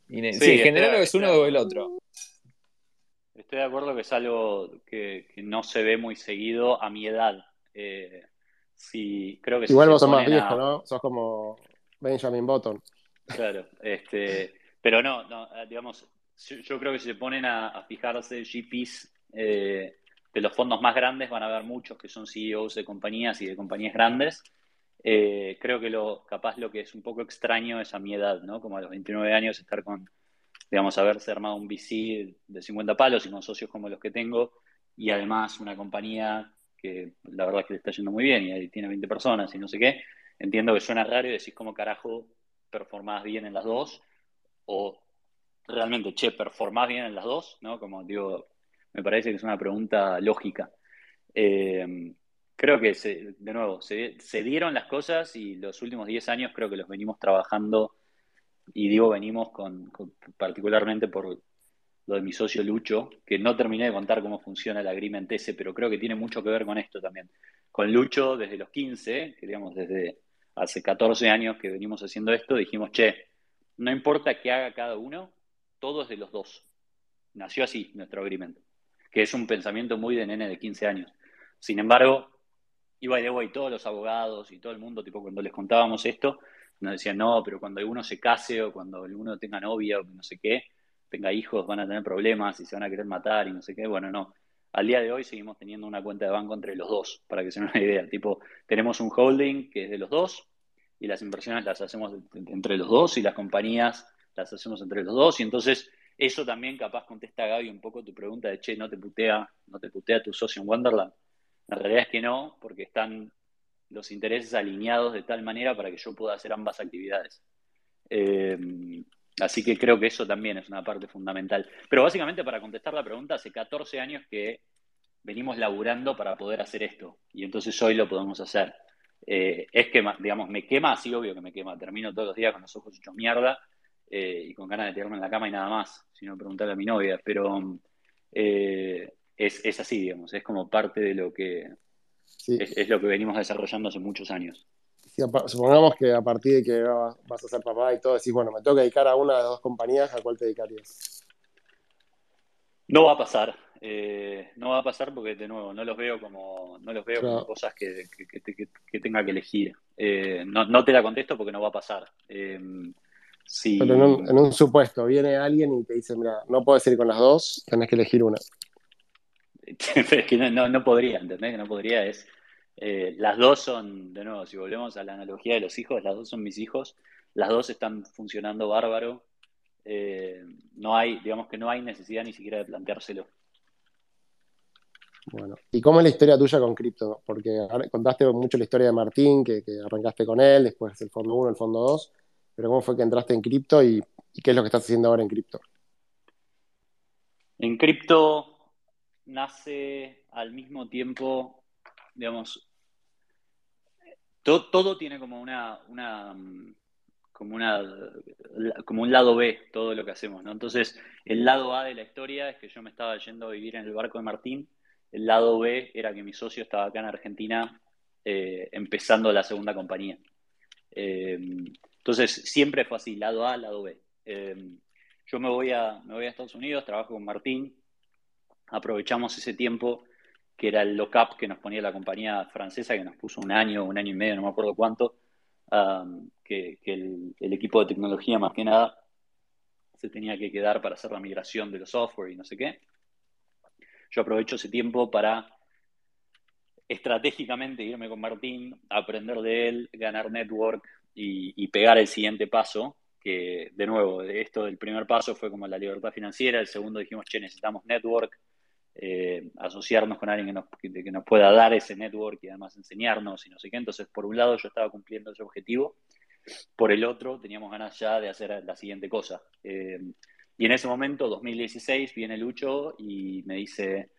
Inédita. Sí, en general es uno o el otro. Estoy de acuerdo que es algo que, no se ve muy seguido a mi edad. Eh, creo que Igual vos sos más viejo, ¿no? Sos como Benjamin Button. Claro, este, pero no, digamos, yo creo que si se ponen a, fijarse GPs eh, de los fondos más grandes, van a haber muchos que son CEOs de compañías y de compañías grandes. Eh, creo que lo capaz lo que es un poco extraño es a mi edad, ¿no? Como a los 29 años estar con digamos, haberse armado un VC de 50 palos y con socios como los que tengo, y además una compañía que la verdad que le está yendo muy bien y ahí tiene 20 personas y no sé qué, entiendo que suena raro y decís cómo carajo performás bien en las dos, o realmente, che, performás bien en las dos, ¿no? Como digo, me parece que es una pregunta lógica. Eh, creo que, de nuevo, se, se, dieron las cosas y los últimos 10 años creo que los venimos trabajando y digo venimos con, particularmente por lo de mi socio Lucho, que no terminé de contar cómo funciona el agreement ese, pero creo que tiene mucho que ver con esto también. Con Lucho desde los 15, que digamos desde hace 14 años que venimos haciendo esto, dijimos, che, no importa qué haga cada uno, todo es de los dos. Nació así nuestro agreement, que es un pensamiento muy de nene de 15 años. Sin embargo, y by the way, todos los abogados y todo el mundo, tipo, cuando les contábamos esto, nos decían, no, pero cuando alguno se case o cuando alguno tenga novia o no sé qué, tenga hijos, van a tener problemas y se van a querer matar y no sé qué. Bueno, no. Al día de hoy seguimos teniendo una cuenta de banco entre los dos, para que se den una idea. Tipo, tenemos un holding que es de los dos y las inversiones las hacemos entre los dos y las compañías las hacemos entre los dos. Y entonces, eso también capaz contesta Gaby un poco tu pregunta de, che, no te putea, no te putea tu socio en Wonderland. La realidad es que no, porque están los intereses alineados de tal manera para que yo pueda hacer ambas actividades. Eh, así que creo que eso también es una parte fundamental. Pero básicamente para contestar la pregunta, hace 14 años que venimos laburando para poder hacer esto y entonces hoy lo podemos hacer. Eh, es que, digamos, me quema, sí, obvio que me quema. Termino todos los días con los ojos hechos mierda eh, y con ganas de tirarme en la cama y nada más, sino preguntarle a mi novia. Pero es, así, digamos, es como parte de lo que es, lo que venimos desarrollando hace muchos años. supongamos que a partir de que vas a ser papá y todo, decís, bueno, me tengo que dedicar a una de dos compañías, ¿a cuál te dedicarías? No va a pasar. Eh, no va a pasar porque de nuevo no los veo como no los veo como cosas que, tenga que elegir. Eh, no, te la contesto porque no va a pasar. Eh, Pero en un, supuesto, viene alguien y te dice, mira, no puedes ir con las dos, tenés que elegir una. es que no, podría, ¿entendés? Que no podría, es... Eh, las dos son, de nuevo, si volvemos a la analogía de los hijos, las dos son mis hijos, las dos están funcionando bárbaro, eh, no hay, digamos que no hay necesidad ni siquiera de planteárselo. Bueno, ¿y cómo es la historia tuya con cripto? Porque contaste mucho la historia de Martín, que, arrancaste con él, después el fondo 1, el fondo 2, pero ¿cómo fue que entraste en cripto y, qué es lo que estás haciendo ahora en cripto? En cripto nace al mismo tiempo, digamos, todo, tiene como una, una, como una, como un lado B, todo lo que hacemos, ¿no? Entonces, el lado A de la historia es que yo me estaba yendo a vivir en el barco de Martín, el lado B era que mi socio estaba acá en Argentina eh, empezando la segunda compañía. Eh, entonces, siempre fue así, lado A, lado B. Eh, yo me voy, a, me voy a Estados Unidos, trabajo con Martín, aprovechamos ese tiempo que era el lock-up que nos ponía la compañía francesa, que nos puso un año, un año y medio, no me acuerdo cuánto, que, el, equipo de tecnología más que nada se tenía que quedar para hacer la migración de los software y no sé qué. Yo aprovecho ese tiempo para estratégicamente irme con Martín, aprender de él, ganar network y, y pegar el siguiente paso, que de nuevo, esto del primer paso fue como la libertad financiera, el segundo dijimos, che, necesitamos network, eh, asociarnos con alguien que nos, que, nos, pueda dar ese network y además enseñarnos y no sé qué. Entonces, por un lado yo estaba cumpliendo ese objetivo, por el otro teníamos ganas ya de hacer la siguiente cosa. Eh, y en ese momento, 2016, viene Lucho y me dice,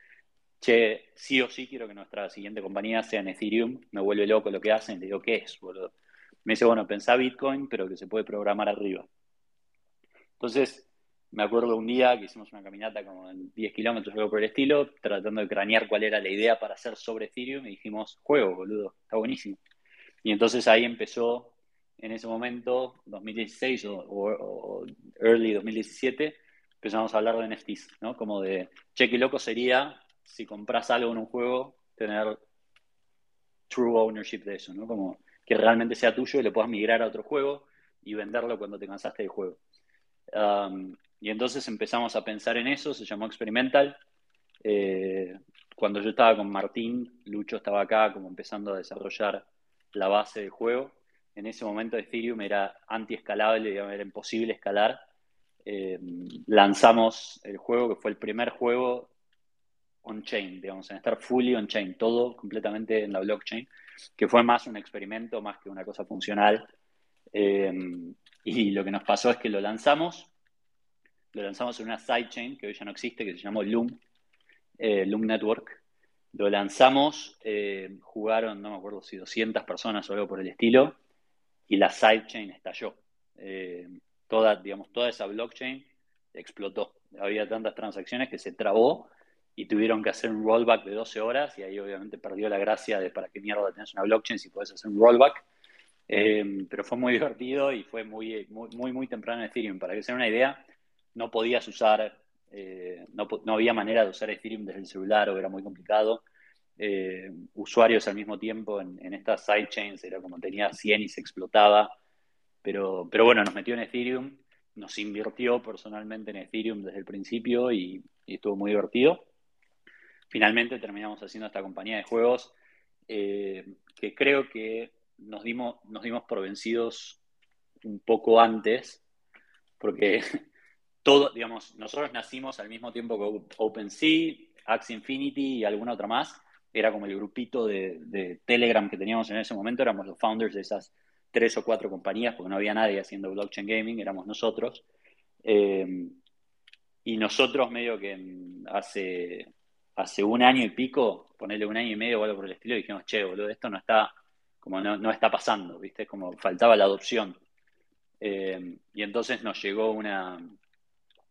che, sí o sí quiero que nuestra siguiente compañía sea en Ethereum, me vuelve loco lo que hacen, le digo, ¿qué es, boludo? Me dice, bueno, pensá Bitcoin, pero que se puede programar arriba. Entonces, me acuerdo un día que hicimos una caminata como en 10 kilómetros, algo por el estilo, tratando de cranear cuál era la idea para hacer sobre Ethereum y dijimos, juego, boludo, está buenísimo. Y entonces ahí empezó, en ese momento, 2016 o, early 2017, empezamos a hablar de NFTs, ¿no? Como de, che, qué loco sería si compras algo en un juego, tener true ownership de eso, ¿no? Como que realmente sea tuyo y lo puedas migrar a otro juego y venderlo cuando te cansaste del juego. Um, y entonces empezamos a pensar en eso, se llamó Experimental. Eh, cuando yo estaba con Martín, Lucho estaba acá como empezando a desarrollar la base del juego. En ese momento Ethereum era anti-escalable, era imposible escalar. Eh, lanzamos el juego, que fue el primer juego on-chain, digamos, en estar fully on-chain, todo completamente en la blockchain, que fue más un experimento, más que una cosa funcional. Eh, y lo que nos pasó es que lo lanzamos lo lanzamos en una sidechain que hoy ya no existe, que se llamó Loom, eh, Loom Network. Lo lanzamos, eh, jugaron, no me acuerdo si 200 personas o algo por el estilo, y la sidechain estalló. Eh, toda, digamos, toda esa blockchain explotó. Había tantas transacciones que se trabó y tuvieron que hacer un rollback de 12 horas y ahí obviamente perdió la gracia de para qué mierda tenés una blockchain si podés hacer un rollback. pero fue muy divertido y fue muy, muy, muy, temprano en Ethereum. Para que se den una idea, no podías usar, eh, no, había manera de usar Ethereum desde el celular o era muy complicado. eh, usuarios al mismo tiempo en, en estas sidechains, era como tenía 100 y se explotaba, pero, pero bueno, nos metió en Ethereum, nos invirtió personalmente en Ethereum desde el principio y, estuvo muy divertido. Finalmente terminamos haciendo esta compañía de juegos eh, que creo que nos dimos, nos dimos por vencidos un poco antes, porque todo, digamos, nosotros nacimos al mismo tiempo que OpenSea, Axie Infinity y alguna otra más. Era como el grupito de, Telegram que teníamos en ese momento, éramos los founders de esas tres o cuatro compañías, porque no había nadie haciendo blockchain gaming, éramos nosotros. Eh, y nosotros medio que hace, hace un año y pico, ponerle un año y medio o algo por el estilo, dijimos, che, boludo, esto no está, como no, está pasando, ¿viste? Como faltaba la adopción. Eh, y entonces nos llegó una,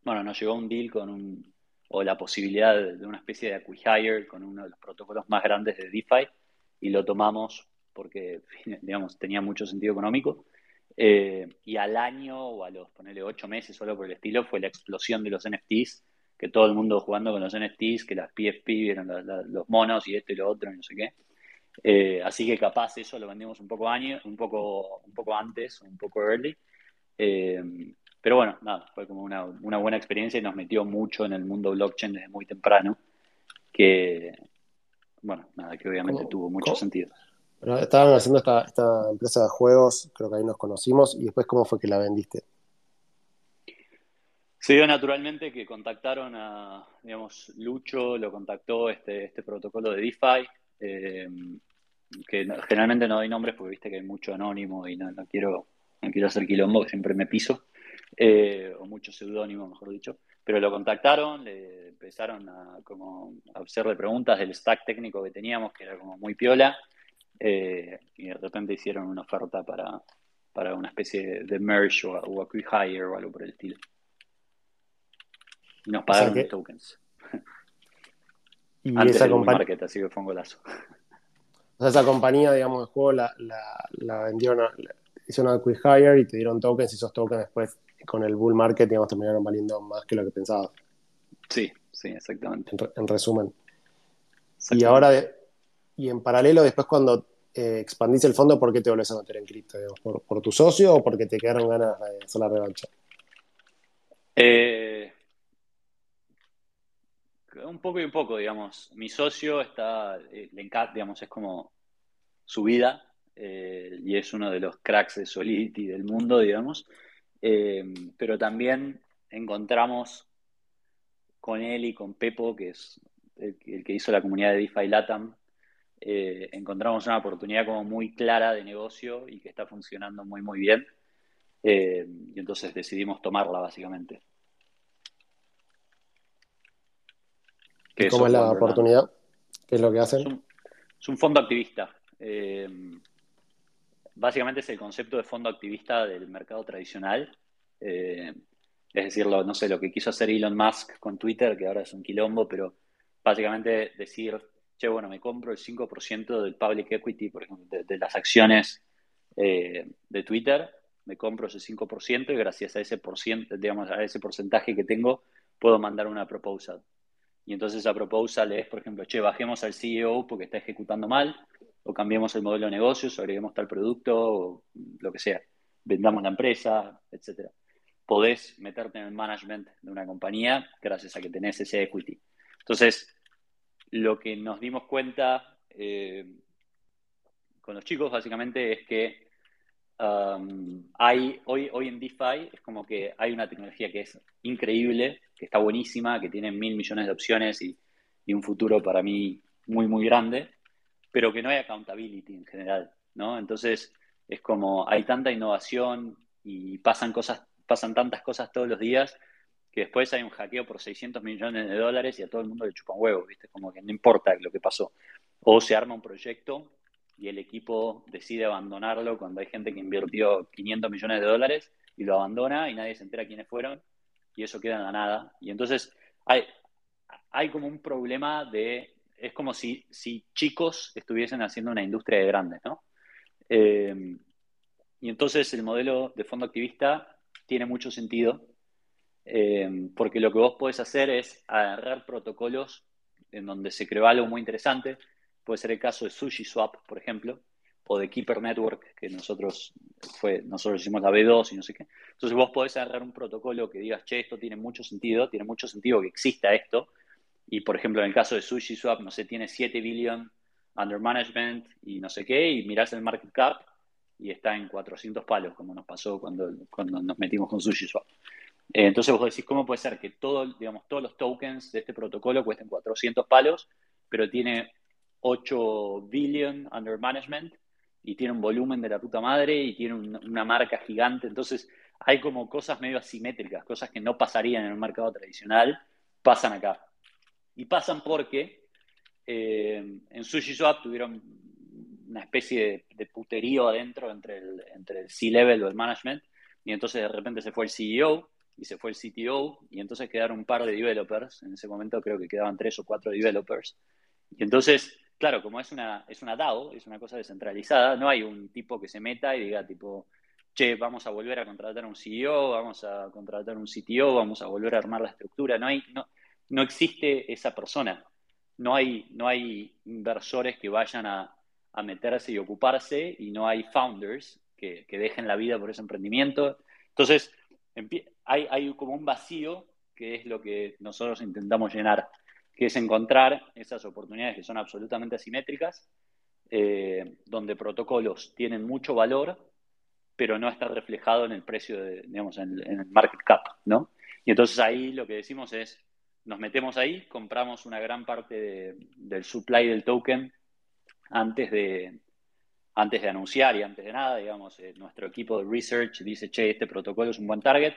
bueno, nos llegó un deal con un, o la posibilidad de, una especie de acquihire con uno de los protocolos más grandes de DeFi y lo tomamos porque, digamos, tenía mucho sentido económico. Eh, y al año o a los, ponerle ocho meses solo por el estilo, fue la explosión de los NFTs, que todo el mundo jugando con los NFTs, que las PFP vieron los monos y esto y lo otro y no sé qué. Eh, así que capaz eso lo vendimos un poco, año, un poco, un poco antes, un poco early. Eh, pero bueno, nada, fue como una, buena experiencia y nos metió mucho en el mundo blockchain desde muy temprano, que, bueno, nada, que obviamente tuvo mucho sentido. estaban haciendo esta, esta empresa de juegos, creo que ahí nos conocimos, y después, ¿cómo fue que la vendiste? Se dio naturalmente que contactaron a, digamos, Lucho lo contactó este, este protocolo de DeFi, eh, que generalmente no doy nombres porque viste que hay mucho anónimo y no, no quiero no quiero hacer quilombo, siempre me piso, eh, o mucho seudónimo, mejor dicho, pero lo contactaron, le empezaron a, como, a hacerle preguntas del stack técnico que teníamos, que era como muy piola, eh, y de repente hicieron una oferta para, para una especie de merge o, o hire o algo por el estilo. Y nos pagaron los tokens. Y Antes esa compañía. así que fue un golazo. O sea, esa compañía, digamos, de juego la, la, vendieron, hizo una quick hire y te dieron tokens y esos tokens después con el bull market, digamos, terminaron valiendo más que lo que pensabas. Sí, sí, exactamente. En, resumen. Y ahora, y en paralelo, después cuando eh, expandís el fondo, ¿por qué te volvés a meter en cripto? ¿Por, tu socio o porque te quedaron ganas de hacer la revancha? Eh, un poco y un poco, digamos. Mi socio está, eh, le encanta, digamos, es como su vida, eh, y es uno de los cracks de Solidity del mundo, digamos. Eh, pero también encontramos con él y con Pepo, que es el, que hizo la comunidad de DeFi Latam, encontramos una oportunidad como muy clara de negocio y que está funcionando muy, muy bien. y entonces decidimos tomarla, básicamente. ¿Cómo es la oportunidad? ¿Qué es lo que hacen? Es un, fondo activista básicamente es el concepto de fondo activista del mercado tradicional. Eh, es decir, lo, no sé, lo que quiso hacer Elon Musk con Twitter, que ahora es un quilombo, pero básicamente decir, che, bueno, me compro el 5% del public equity, por ejemplo, de, las acciones eh, de Twitter, me compro ese 5% y gracias a ese, digamos, a ese porcentaje que tengo, puedo mandar una proposal. Y entonces esa proposal es, por ejemplo, che, bajemos al CEO porque está ejecutando mal, o cambiemos el modelo de negocios, o agreguemos tal producto, o lo que sea, vendamos la empresa, etcétera. Podés meterte en el management de una compañía gracias a que tenés ese equity. Entonces, lo que nos dimos cuenta eh, con los chicos básicamente es que um, hay hoy, hoy en DeFi es como que hay una tecnología que es increíble, que está buenísima, que tiene mil millones de opciones y, y un futuro para mí muy, muy grande pero que no hay accountability en general, ¿no? Entonces es como hay tanta innovación y pasan cosas, pasan tantas cosas todos los días que después hay un hackeo por 600 millones de dólares y a todo el mundo le chupa un huevo, ¿viste? Como que no importa lo que pasó. O se arma un proyecto y el equipo decide abandonarlo cuando hay gente que invirtió 500 millones de dólares y lo abandona y nadie se entera quiénes fueron y eso queda la nada. Y entonces hay, hay como un problema de es como si, si chicos estuviesen haciendo una industria de grandes, ¿no? Eh, y entonces el modelo de fondo activista tiene mucho sentido, eh, porque lo que vos podés hacer es agarrar protocolos en donde se creó algo muy interesante. Puede ser el caso de SushiSwap, por ejemplo, o de Keeper Network, que nosotros, fue, nosotros hicimos la B2 y no sé qué. Entonces vos podés agarrar un protocolo que digas, che, esto tiene mucho sentido, tiene mucho sentido que exista esto. Y por ejemplo, en el caso de SushiSwap, no sé, tiene 7 billion under management y no sé qué, y mirás el market cap y está en 400 palos, como nos pasó cuando, cuando nos metimos con SushiSwap. Eh, entonces vos decís, ¿cómo puede ser que todo, digamos, todos los tokens de este protocolo cuesten 400 palos, pero tiene 8 billion under management y tiene un volumen de la puta madre y tiene una marca gigante? Entonces hay como cosas medio asimétricas, cosas que no pasarían en un mercado tradicional, pasan acá. Y pasan porque eh, en SushiSwap tuvieron una especie de, puterío adentro entre el, entre el C-Level o el management, y entonces de repente se fue el CEO y se fue el CTO, y entonces quedaron un par de developers, en ese momento creo que quedaban tres o cuatro developers, y entonces, claro, como es una, es una DAO, es una cosa descentralizada, no hay un tipo que se meta y diga tipo, che, vamos a volver a contratar un CEO, vamos a contratar un CTO, vamos a volver a armar la estructura, no hay, no, no existe esa persona, no hay, no hay inversores que vayan a, a meterse y ocuparse y no hay founders que, que dejen la vida por ese emprendimiento. Entonces, hay, hay como un vacío que es lo que nosotros intentamos llenar, que es encontrar esas oportunidades que son absolutamente asimétricas, eh, donde protocolos tienen mucho valor, pero no está reflejado en el precio, de, digamos, en, el market cap, ¿no? Y entonces ahí lo que decimos es, nos metemos ahí, compramos una gran parte del supply del token antes de, antes de anunciar y antes de nada, digamos, eh, nuestro equipo de research dice, che, este protocolo es un buen target,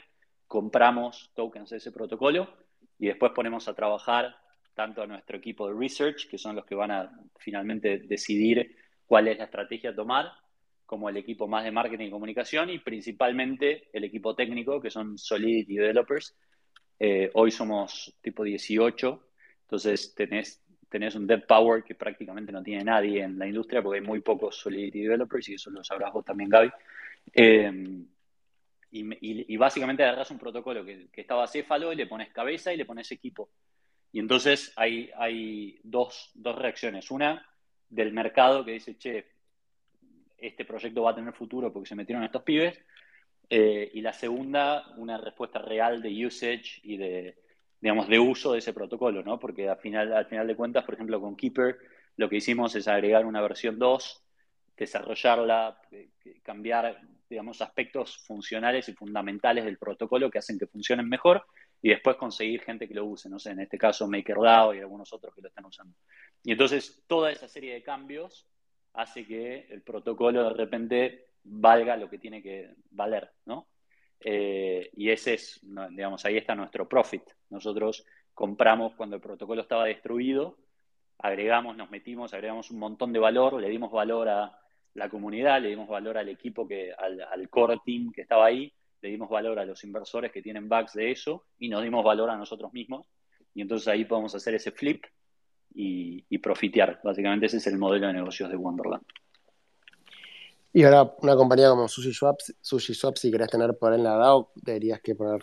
compramos tokens de ese protocolo y después ponemos a trabajar tanto a nuestro equipo de research, que son los que van a finalmente decidir cuál es la estrategia a tomar, como el equipo más de marketing y comunicación y principalmente el equipo técnico, que son Solidity Developers. Eh, hoy somos tipo 18, entonces tenés tenés un dev power que prácticamente no tiene nadie en la industria porque hay muy pocos Solidity developers y eso lo sabrás vos también, Gaby. Eh, y, básicamente agarras un protocolo que, que estaba céfalo y le pones cabeza y le pones equipo. Y entonces hay, hay dos, dos reacciones. Una del mercado que dice, che, este proyecto va a tener futuro porque se metieron estos pibes. Eh, y la segunda, una respuesta real de usage y de, digamos, de uso de ese protocolo, ¿no? Porque al final, al final de cuentas, por ejemplo, con Keeper, lo que hicimos es agregar una versión 2, desarrollarla, eh, cambiar, digamos, aspectos funcionales y fundamentales del protocolo que hacen que funcionen mejor y después conseguir gente que lo use, no sé, en este caso MakerDAO y algunos otros que lo están usando. Y entonces toda esa serie de cambios hace que el protocolo de repente valga lo que tiene que valer, ¿no? Eh, y ese es, digamos, ahí está nuestro profit. Nosotros compramos cuando el protocolo estaba destruido, agregamos, nos metimos, agregamos un montón de valor, le dimos valor a la comunidad, le dimos valor al equipo, que, al, core team que estaba ahí, le dimos valor a los inversores que tienen bugs de eso y nos dimos valor a nosotros mismos. Y entonces ahí podemos hacer ese flip y, y profitear. Básicamente ese es el modelo de negocios de Wonderland. Y ahora una compañía como SushiSwap, SushiSwap si querés tener por en la DAO, deberías que poner,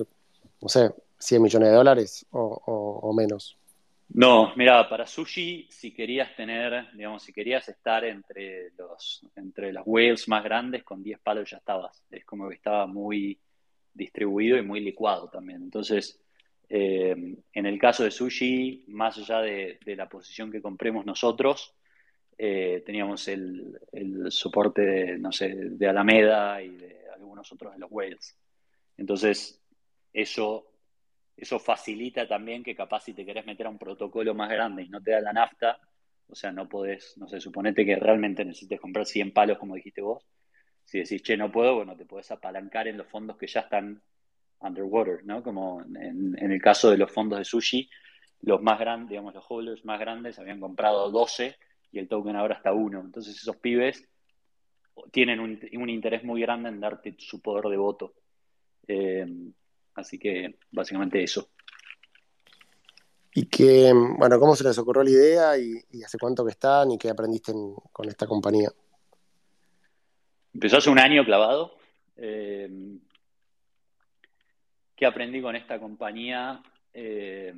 no sé, 100 millones de dólares o, menos. No, mira, para Sushi, si querías tener, digamos, si querías estar entre los, entre las whales más grandes, con 10 palos ya estabas. Es como que estaba muy distribuido y muy licuado también. Entonces, eh, en el caso de Sushi, más allá de la posición que compremos nosotros, eh, teníamos el, soporte de, no sé, de Alameda y de algunos otros de los Whales. Entonces, eso, eso facilita también que capaz si te querés meter a un protocolo más grande y no te da la nafta, o sea, no podés, no sé, suponete que realmente necesites comprar 100 palos, como dijiste vos. Si decís, che, no puedo, bueno, te podés apalancar en los fondos que ya están underwater, ¿no? Como en, el caso de los fondos de sushi, los más grandes, digamos, los holders más grandes habían comprado 12 y el token ahora está uno. Entonces esos pibes tienen un, interés muy grande en darte su poder de voto. Eh, así que básicamente eso. Y que, bueno, ¿cómo se les ocurrió la idea y, hace cuánto que están y qué aprendiste con esta compañía? Empezó hace un año clavado. Eh, ¿Qué aprendí con esta compañía? Eh,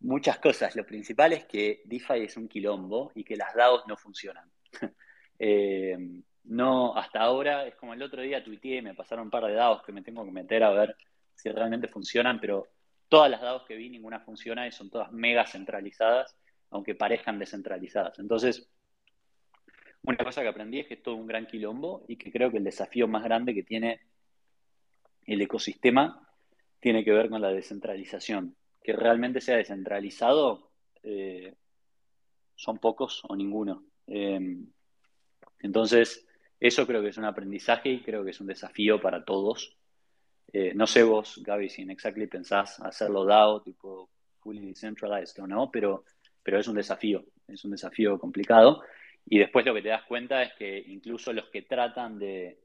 muchas cosas. Lo principal es que DeFi es un quilombo y que las DAOs no funcionan. Eh, no, hasta ahora, es como el otro día tuiteé, me pasaron un par de DAOs que me tengo que meter a ver si realmente funcionan, pero todas las DAOs que vi, ninguna funciona y son todas mega centralizadas, aunque parezcan descentralizadas. Entonces, una cosa que aprendí es que es todo un gran quilombo y que creo que el desafío más grande que tiene el ecosistema tiene que ver con la descentralización. Que realmente sea descentralizado eh, son pocos o ninguno. Em, entonces, eso creo que es un aprendizaje y creo que es un desafío para todos. Eh, no sé vos, Gaby, si en Exactly pensás hacerlo DAO, tipo fully decentralized o no, pero, pero es un desafío, es un desafío complicado. Y después lo que te das cuenta es que incluso los que tratan de,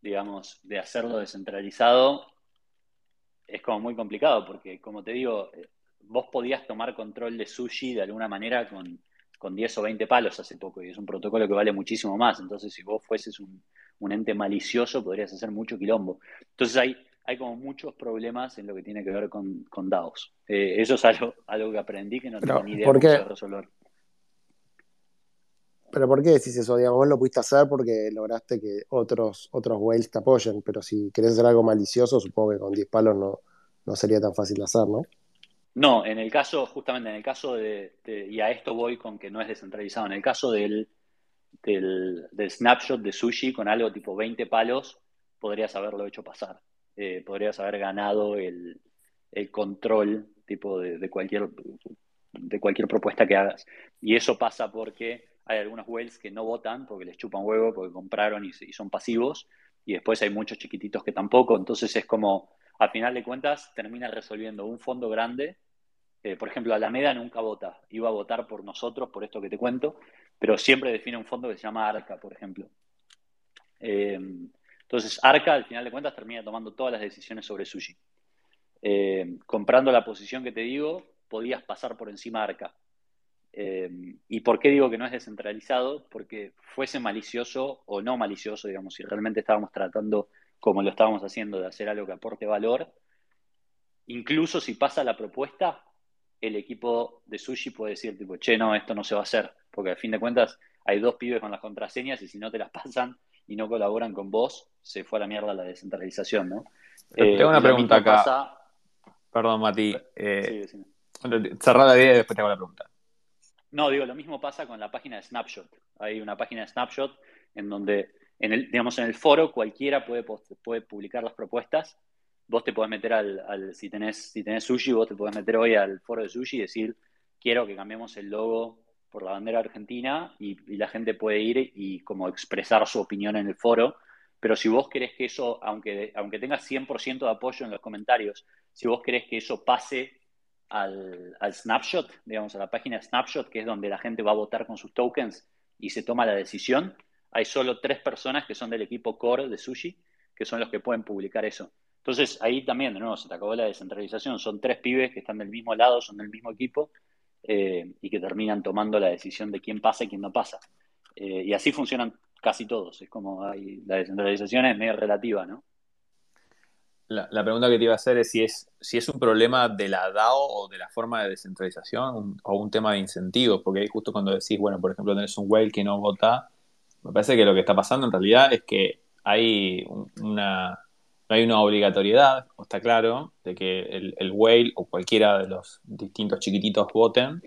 digamos, de hacerlo descentralizado, es como muy complicado, porque como te digo, eh, vos podías tomar control de sushi de alguna manera con, con 10 o 20 palos hace poco, y es un protocolo que vale muchísimo más. Entonces, si vos fueses un, ente malicioso, podrías hacer mucho quilombo. Entonces, hay, hay como muchos problemas en lo que tiene que ver con, con DAOs. Eh, eso es algo, algo que aprendí que no tengo ni idea de resolver. Pero ¿por qué decís eso? Digamos, vos lo pudiste hacer porque lograste que otros, otros whales te apoyen, pero si querés hacer algo malicioso, supongo que con 10 palos no, no sería tan fácil de hacer, ¿no? No, en el caso, justamente en el caso de, y a esto voy con que no es descentralizado, en el caso del, del, snapshot de sushi con algo tipo 20 palos, podrías haberlo hecho pasar. Eh, podrías haber ganado el, el control tipo de, de, cualquier, de cualquier propuesta que hagas. Y eso pasa porque hay algunos whales que no votan porque les chupan huevo, porque compraron y, son pasivos, y después hay muchos chiquititos que tampoco, entonces es como, al final de cuentas, termina resolviendo un fondo grande. Eh, por ejemplo, Alameda nunca vota, iba a votar por nosotros, por esto que te cuento, pero siempre define un fondo que se llama ARCA, por ejemplo. Eh, entonces, ARCA, al final de cuentas, termina tomando todas las decisiones sobre sushi. Eh, comprando la posición que te digo, podías pasar por encima ARCA. Eh, ¿Y por qué digo que no es descentralizado? Porque fuese malicioso o no malicioso, digamos, si realmente estábamos tratando, como lo estábamos haciendo, de hacer algo que aporte valor, incluso si pasa la propuesta, el equipo de sushi puede decir, tipo, che, no, esto no se va a hacer, porque al fin de cuentas hay dos pibes con las contraseñas y si no te las pasan y no colaboran con vos, se fue a la mierda la descentralización, ¿no? tengo una eh, pregunta acá. Perdón, Mati. Eh, cerrar la idea y después te hago la pregunta. No, digo, lo mismo pasa con la página de Snapshot. Hay una página de Snapshot en donde, en el, digamos, en el foro cualquiera puede, publicar las propuestas. Vos te podés meter al, si, tenés, si tenés sushi, vos te podés meter hoy al foro de sushi y decir, quiero que cambiemos el logo por la bandera argentina y, la gente puede ir y como expresar su opinión en el foro. Pero si vos querés que eso, aunque, aunque tengas 100% de apoyo en los comentarios, si vos querés que eso pase al, snapshot, digamos, a la página snapshot, que es donde la gente va a votar con sus tokens y se toma la decisión, hay solo tres personas que son del equipo core de Sushi, que son los que pueden publicar eso. Entonces ahí también, de nuevo, se te acabó la descentralización. Son tres pibes que están del mismo lado, son del mismo equipo eh, y que terminan tomando la decisión de quién pasa y quién no pasa. Eh, y así funcionan casi todos. Es como hay, la descentralización es medio relativa, ¿no? La, pregunta que te iba a hacer es si, es si es un problema de la DAO o de la forma de descentralización o un tema de incentivos, porque ahí justo cuando decís, bueno, por ejemplo, tenés un whale que no vota, me parece que lo que está pasando en realidad es que hay una, no hay una obligatoriedad, está claro, de que el, el whale o cualquiera de los distintos chiquititos voten,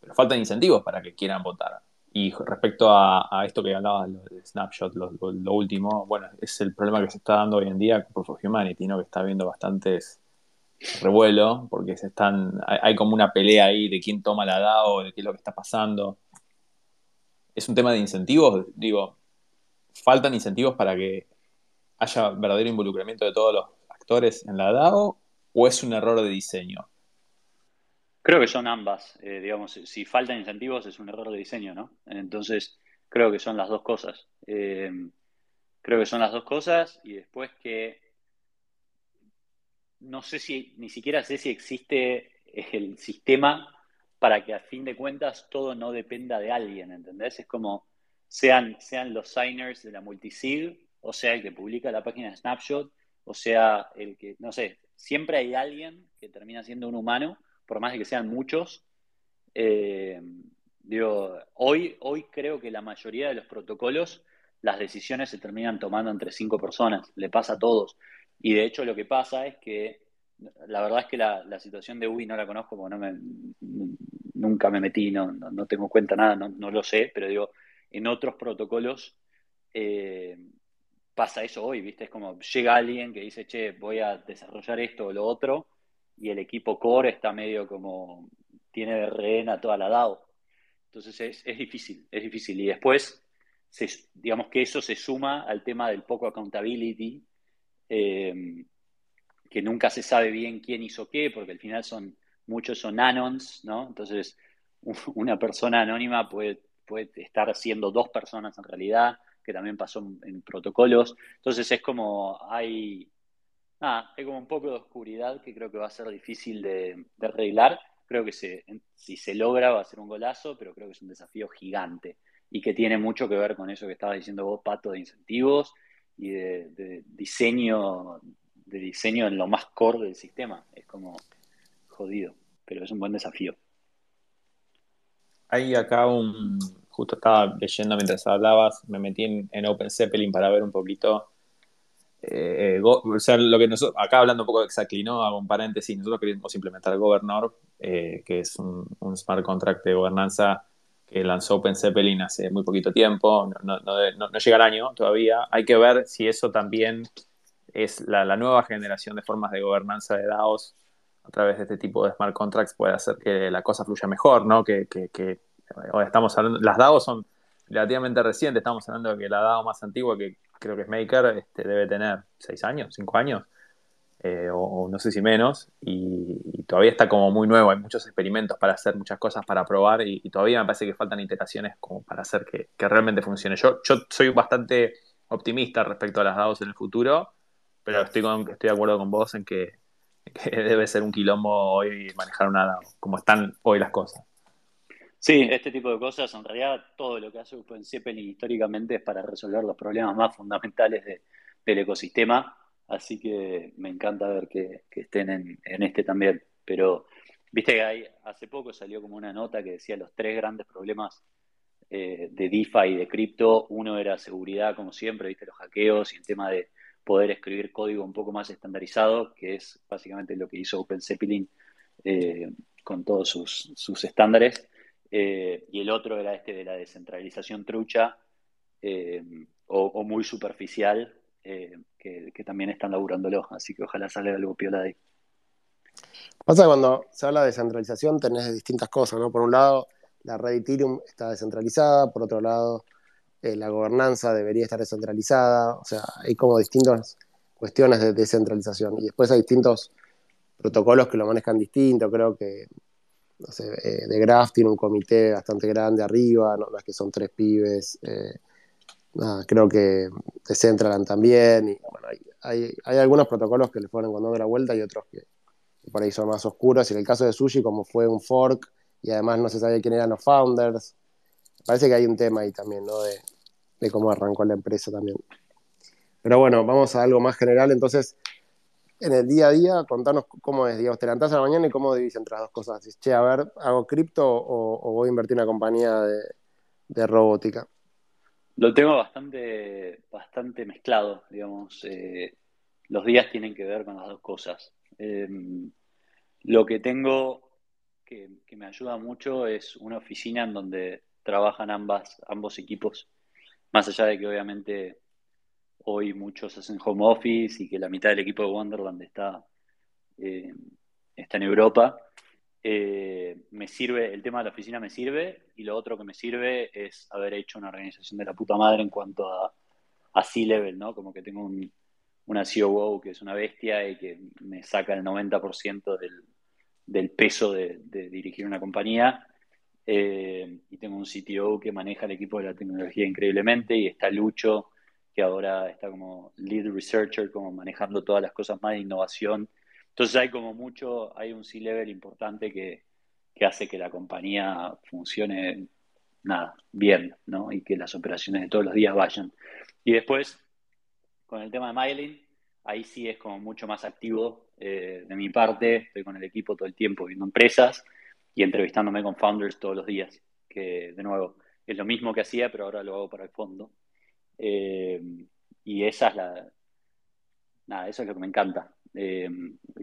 pero faltan incentivos para que quieran votar. Y respecto a, esto que hablaba de Snapshot, lo, último, bueno, es el problema que se está dando hoy en día con Proof of Humanity, ¿no? Que está habiendo bastantes revuelo, porque se están, hay, como una pelea ahí de quién toma la DAO, de qué es lo que está pasando. Es un tema de incentivos, digo, faltan incentivos para que haya verdadero involucramiento de todos los actores en la DAO, o es un error de diseño. Creo que son ambas. Eh, digamos, si faltan incentivos es un error de diseño, ¿no? Entonces, creo que son las dos cosas. Eh, creo que son las dos cosas y después que no sé si, ni siquiera sé si existe el sistema para que a fin de cuentas todo no dependa de alguien, ¿entendés? Es como sean, sean los signers de la multisig, o sea el que publica la página de Snapshot, o sea el que, no sé, siempre hay alguien que termina siendo un humano por más de que sean muchos, eh, digo, hoy, hoy creo que la mayoría de los protocolos, las decisiones se terminan tomando entre cinco personas, le pasa a todos. Y de hecho lo que pasa es que, la verdad es que la, situación de UI no la conozco porque no me, nunca me metí, no, no, tengo cuenta nada, no, no, lo sé, pero digo, en otros protocolos eh, pasa eso hoy, ¿viste? Es como llega alguien que dice, che, voy a desarrollar esto o lo otro, y el equipo core está medio como, tiene de rehén a toda la DAO. Entonces es, es difícil, es difícil. Y después, digamos que eso se suma al tema del poco accountability, eh, que nunca se sabe bien quién hizo qué, porque al final son, muchos son anons, ¿no? Entonces, una persona anónima puede, puede estar siendo dos personas en realidad que también pasó en, protocolos. Entonces es como hay, hay como un poco de oscuridad que creo que va a ser difícil de, arreglar. Creo que si se logra va a ser un golazo, pero creo que es un desafío gigante y que tiene mucho que ver con eso que estabas diciendo vos, Pato, de incentivos y de, diseño de diseño en lo más core del sistema. Es como jodido, pero es un buen desafío. Hay acá un, justo estaba leyendo mientras hablabas, me metí en, Open Zeppelin para ver un poquito. Eh, o sea, lo que nosotros, acá hablando un poco de Exactly, ¿no? Hago un paréntesis, nosotros queríamos implementar Governor, eh, que es un, smart contract de gobernanza que lanzó Open Zeppelin hace muy poquito tiempo, no, llega el año todavía. Hay que ver si eso también es la, nueva generación de formas de gobernanza de DAOs a través de este tipo de smart contracts puede hacer que la cosa fluya mejor, ¿no? Que, que, estamos hablando, las DAO son relativamente recientes, estamos hablando de que la DAO más antigua, que creo que es Maker, este, debe tener 6 años, 5 años, eh, o, no sé si menos, y, todavía está como muy nuevo, hay muchos experimentos para hacer, muchas cosas para probar, y, todavía me parece que faltan iteraciones como para hacer que, realmente funcione. Yo, yo soy bastante optimista respecto a las DAOs en el futuro, pero estoy, estoy de acuerdo con vos en que, que debe ser un quilombo hoy manejar una DAO, como están hoy las cosas. Sí, este tipo de cosas, en realidad todo lo que hace Zeppelin históricamente es para resolver los problemas más fundamentales del ecosistema, así que me encanta ver que, estén en, este también. Pero, viste que hay, hace poco salió como una nota que decía los tres grandes problemas eh, de DeFi y de cripto. Uno era seguridad, como siempre, viste los hackeos y el tema de poder escribir código un poco más estandarizado, que es básicamente lo que hizo Open Zeppelin eh, con todos sus, sus estándares. Eh, y el otro era este de la descentralización trucha eh, o, muy superficial, eh, que, también están laburándolo, así que ojalá salga algo piola ahí. Pasa que cuando se habla de descentralización tenés distintas cosas, ¿no? Por un lado, la red Ethereum está descentralizada, por otro lado, la gobernanza debería estar descentralizada, o sea, hay como distintas cuestiones de descentralización y después hay distintos protocolos que lo manejan distinto, creo que no sé, eh, de Graph tiene un comité bastante grande arriba, no, es que son tres pibes. Eh, creo que de Centraland también. Y, bueno, hay, hay, algunos protocolos que le fueron encontrando la vuelta y otros que, por ahí son más oscuros. Y en el caso de Sushi, como fue un fork y además no se sabía quién eran los founders, parece que hay un tema ahí también, ¿no? De cómo arrancó la empresa también. Pero bueno, vamos a algo más general. Entonces, en el día a día, contanos cómo es, digamos, te levantás a la mañana y cómo divides entre las dos cosas. Dices, che, a ver, ¿hago cripto o, voy a invertir en una compañía de, robótica? Lo tengo bastante, bastante mezclado, digamos. Eh, los días tienen que ver con las dos cosas. Em, lo que tengo que, que, me ayuda mucho es una oficina en donde trabajan ambas, ambos equipos, más allá de que obviamente hoy muchos hacen home office y que la mitad del equipo de Wonderland está, eh, está en Europa. Eh, me sirve, el tema de la oficina me sirve y lo otro que me sirve es haber hecho una organización de la puta madre en cuanto a, a C-Level, ¿no? Como que tengo un, una COO que es una bestia y que me saca el 90% del, del, peso de, dirigir una compañía. Eh, y tengo un CTO que maneja el equipo de la tecnología increíblemente y está Lucho que ahora está como lead researcher, como manejando todas las cosas más de innovación. Entonces hay como mucho, hay un C-level importante que, hace que la compañía funcione nada, bien, ¿no? Y que las operaciones de todos los días vayan. Y después, con el tema de Mylin, ahí sí es como mucho más activo Eh, de mi parte, estoy con el equipo todo el tiempo viendo empresas y entrevistándome con founders todos los días, que de nuevo es lo mismo que hacía, pero ahora lo hago para el fondo. Eh, y esa es la... Nada, eso es lo que me encanta. Eh,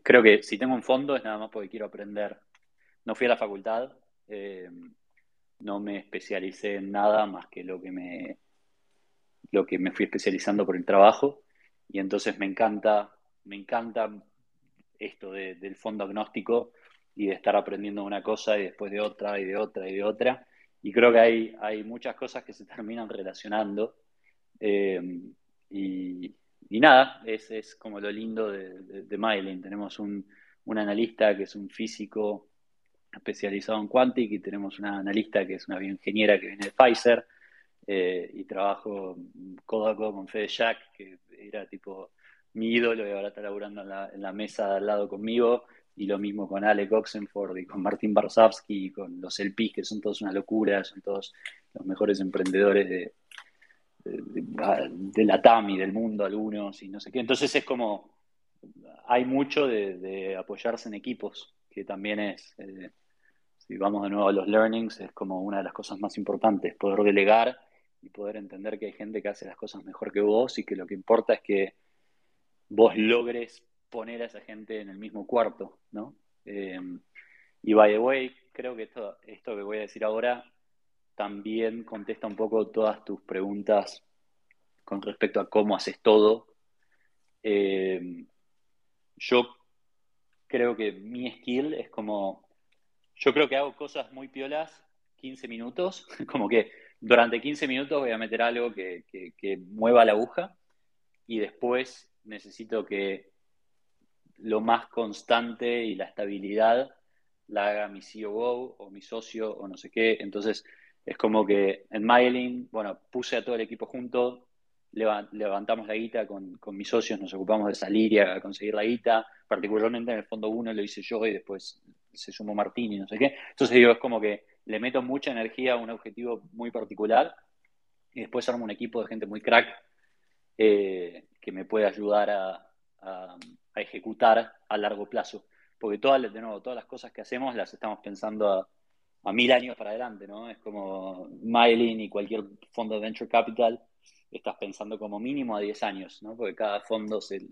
creo que si tengo un fondo es nada más porque quiero aprender. No fui a la facultad, no me especialicé en nada más que lo que me, lo que me fui especializando por el trabajo. Y entonces me encanta, me encanta esto del fondo agnóstico y de estar aprendiendo una cosa y después de otra y de otra y de otra. Y creo que hay, hay muchas cosas que se terminan relacionando. Eh, y, nada, es, es, como lo lindo de, de, Tenemos un, un, analista que es un físico especializado en Quantic y tenemos una analista que es una bioingeniera que viene de Pfizer. Eh, y trabajo codo a codo con Fede Jack, que era tipo mi ídolo y ahora está laburando en la, en la mesa al lado conmigo. Y lo mismo con Alec Oxenford y con Martin Barsavsky y con los LPs, que son todos una locura, son todos los mejores emprendedores de, de, la TAM y del mundo, algunos, y no sé qué. Entonces es como, hay mucho de, apoyarse en equipos, que también es, eh, si vamos de nuevo a los learnings, es como una de las cosas más importantes, poder delegar y poder entender que hay gente que hace las cosas mejor que vos y que lo que importa es que vos logres poner a esa gente en el mismo cuarto, ¿no? Eh, y by the way, creo que esto, esto que voy a decir ahora también contesta un poco todas tus preguntas con respecto a cómo haces todo. Eh, yo creo que mi skill es como, yo creo que hago cosas muy piolas 15 minutos, como que durante 15 minutos voy a meter algo que, mueva la aguja y después necesito que lo más constante y la estabilidad la haga mi COO o mi socio o no sé qué. Entonces, es como que en Mailing, bueno, puse a todo el equipo junto, levantamos la guita con, mis socios, nos ocupamos de salir y a conseguir la guita, particularmente en el fondo uno lo hice yo y después se sumó Martín y no sé qué. Entonces digo, es como que le meto mucha energía a un objetivo muy particular y después armo un equipo de gente muy crack eh, que me puede ayudar a, ejecutar a largo plazo. Porque todas, de nuevo, todas las cosas que hacemos las estamos pensando a, mil años para adelante, ¿no? Es como Mylin y cualquier fondo de venture capital, estás pensando como mínimo a 10 años, ¿no? Porque cada fondo se,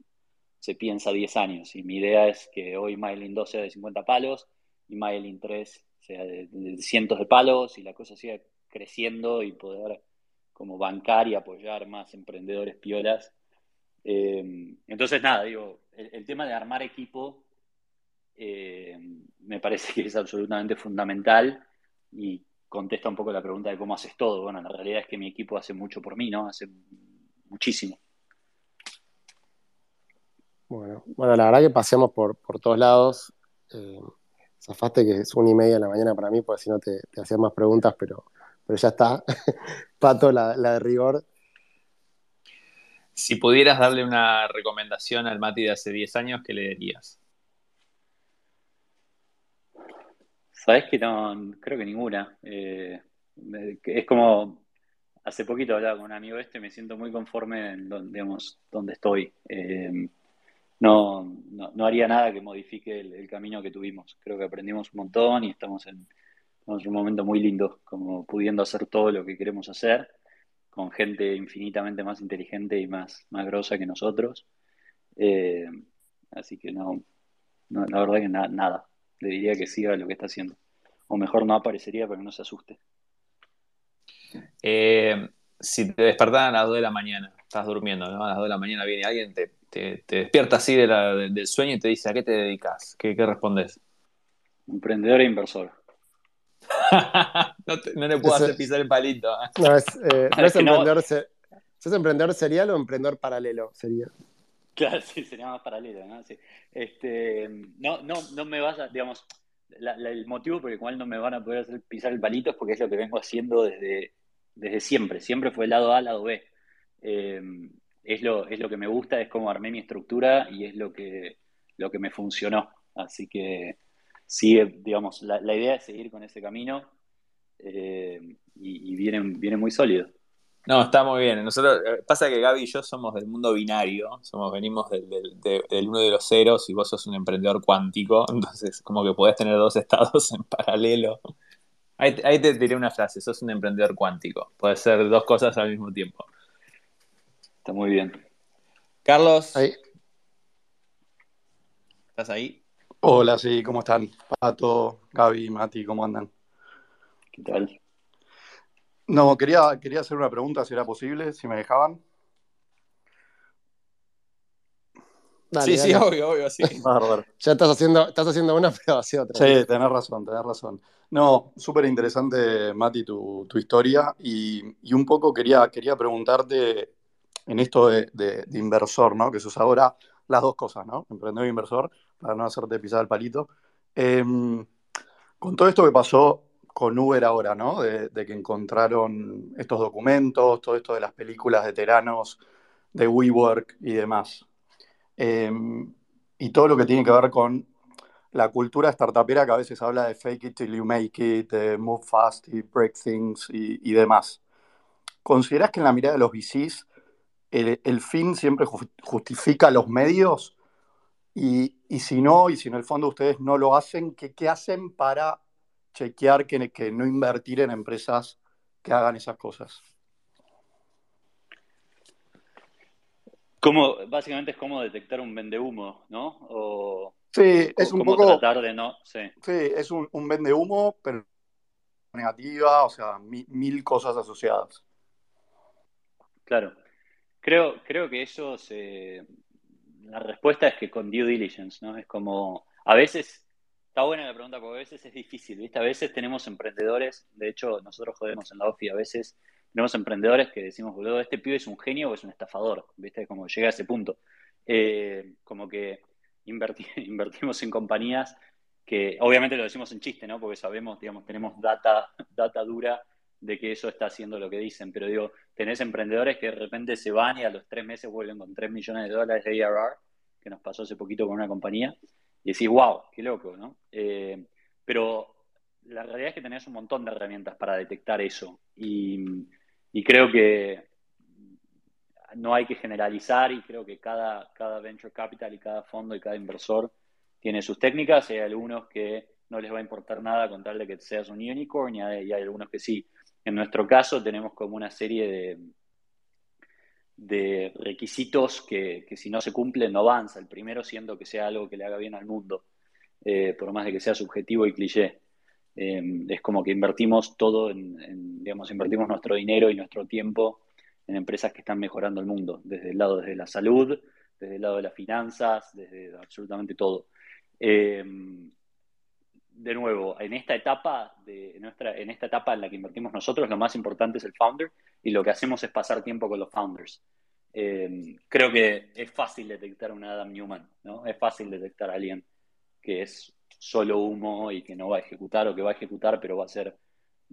piensa a 10 años. Y mi idea es que hoy Mylin 2 sea de 50 palos y Mylin 3 sea, de, cientos de palos y la cosa siga creciendo y poder como bancar y apoyar más emprendedores piolas. Eh, entonces, nada, digo, el, tema de armar equipo eh, me parece que es absolutamente fundamental y contesta un poco la pregunta de cómo haces todo. Bueno, la realidad es que mi equipo hace mucho por mí, ¿no? Hace muchísimo. Bueno, bueno la verdad que pasemos por, por todos lados. Eh, zafaste que es una y media de la mañana para mí, porque si no te, te hacían más preguntas, pero, pero ya está. Pato, la, de rigor. Si pudieras darle una recomendación al Mati de hace 10 años, ¿qué le dirías? Sabes que no, creo que ninguna. Eh, es como, hace poquito hablaba con un amigo este, me siento muy conforme en donde, digamos, donde estoy. Eh, no, no, haría nada que modifique el, camino que tuvimos. Creo que aprendimos un montón y estamos en, un momento muy lindo, como pudiendo hacer todo lo que queremos hacer, con gente infinitamente más inteligente y más, más grosa que nosotros. Eh, así que no, la verdad que nada. Le diría que siga lo que está haciendo. O mejor no aparecería para que no se asuste. Eh, si te despertaran a las 2 de la mañana, estás durmiendo, ¿no? A las 2 de la mañana viene alguien, te te, despierta así del sueño y te dice, ¿a qué te dedicas? ¿Qué, respondes? Emprendedor e inversor. no, le puedo hacer pisar el palito. ¿eh? No, es, eh, emprendedor, emprendedor serial o emprendedor paralelo? Sería. Claro, sí, sería más paralelo, ¿no? Este, no, no, no me vas a, digamos, el motivo por el cual no me van a poder hacer pisar el palito es porque es lo que vengo haciendo desde, desde siempre. Siempre fue el lado A, lado B. Eh, es lo, es lo que me gusta, es cómo armé mi estructura y es lo que, lo que me funcionó. Así que sí, digamos, la, idea es seguir con ese camino eh, y, viene, viene muy sólido. No, está muy bien. Nosotros, eh, pasa que Gaby y yo somos del mundo binario, somos, venimos del, del, uno de los ceros y vos sos un emprendedor cuántico, entonces como que podés tener dos estados en paralelo. Ahí, ahí te diré una frase, sos un emprendedor cuántico, puedes ser dos cosas al mismo tiempo. Está muy bien. Carlos. Ahí. ¿Estás ahí? Hola, sí, ¿cómo están? Pato, Gaby, Mati, ¿cómo andan? ¿Qué tal? No, quería, quería hacer una pregunta, si era posible, si me dejaban. sí, sí, obvio, obvio, sí. ya estás haciendo, estás haciendo una, pero hacia otra. Sí, tenés razón, tenés razón. No, súper interesante, Mati, tu, historia. Y, un poco quería, quería preguntarte en esto de, inversor, ¿no? Que sos ahora las dos cosas, ¿no? Emprendedor e inversor, para no hacerte pisar el palito. Em, con todo esto que pasó con Uber ahora, ¿no? De, que encontraron estos documentos, todo esto de las películas de teranos, de WeWork y demás. Em, y todo lo que tiene que ver con la cultura startupera que a veces habla de fake it till you make it, de move fast y break things y, demás. ¿Consideras que en la mirada de los VCs el, fin siempre justifica los medios? Y, si no, y si en el fondo ustedes no lo hacen, ¿qué, qué hacen para chequear que, que no invertir en empresas que hagan esas cosas. Como, básicamente es como detectar un vende humo, ¿no? O, sí, es un poco. tratar de no. Sí, sí es un, un vende humo, pero negativa, o sea, mil, cosas asociadas. Claro. Creo, creo que eso se. La respuesta es que con due diligence, ¿no? Es como. A veces Está buena la pregunta porque a veces es difícil, ¿viste? A veces tenemos emprendedores, de hecho nosotros jodemos en la OFI, a veces tenemos emprendedores que decimos, boludo, este pibe es un genio o es un estafador, ¿viste? Como llega a ese punto. Eh, como que invertimos en compañías que obviamente lo decimos en chiste, ¿no? Porque sabemos, digamos, tenemos data, data dura de que eso está haciendo lo que dicen, pero digo, tenés emprendedores que de repente se van y a los tres meses vuelven con 3 millones de dólares de ARR, que nos pasó hace poquito con una compañía, y decís, wow, qué loco, ¿no? Eh, pero la realidad es que tenés un montón de herramientas para detectar eso y, creo que no hay que generalizar y creo que cada, cada venture capital y cada fondo y cada inversor tiene sus técnicas hay algunos que no les va a importar nada con tal de que seas un unicorn y hay algunos que sí. En nuestro caso tenemos como una serie de, de requisitos que, si no se cumplen no avanza. El primero siendo que sea algo que le haga bien al mundo, eh, por más de que sea subjetivo y cliché. Eh, es como que invertimos todo en, digamos, invertimos nuestro dinero y nuestro tiempo en empresas que están mejorando el mundo, desde el lado de la salud, desde el lado de las finanzas, desde absolutamente todo. Eh, de nuevo, en esta etapa de nuestra, en esta etapa en la que invertimos nosotros, lo más importante es el founder y lo que hacemos es pasar tiempo con los founders. Eh, creo que es fácil detectar a un Adam Newman, ¿no? Es fácil detectar a alguien que es solo humo y que no va a ejecutar o que va a ejecutar, pero va a ser,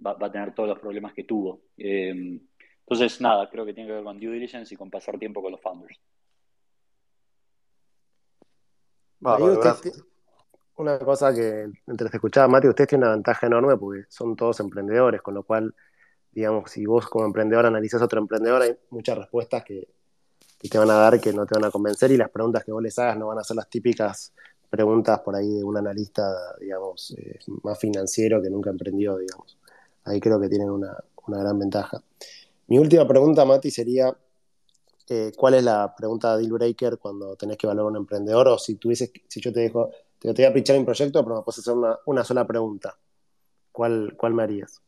va, a tener todos los problemas que tuvo. Eh, entonces, nada, creo que tiene que ver con due diligence y con pasar tiempo con los founders. Una cosa que, mientras escuchaba Mati, usted tiene una ventaja enorme porque son todos emprendedores, con lo cual, digamos, si vos como emprendedor analizás a otro emprendedor, hay muchas respuestas que, te van a dar que no te van a convencer y las preguntas que vos les hagas no van a ser las típicas preguntas por ahí de un analista, digamos, eh, más financiero que nunca emprendió, digamos. Ahí creo que tienen una, gran ventaja. Mi última pregunta, Mati, sería, eh, ¿cuál es la pregunta deal breaker cuando tenés que evaluar a un emprendedor? O si tuvieses, si yo te dejo, te, voy a pinchar un proyecto, pero me puedes hacer una, sola pregunta. ¿Cuál, ¿Cuál me harías?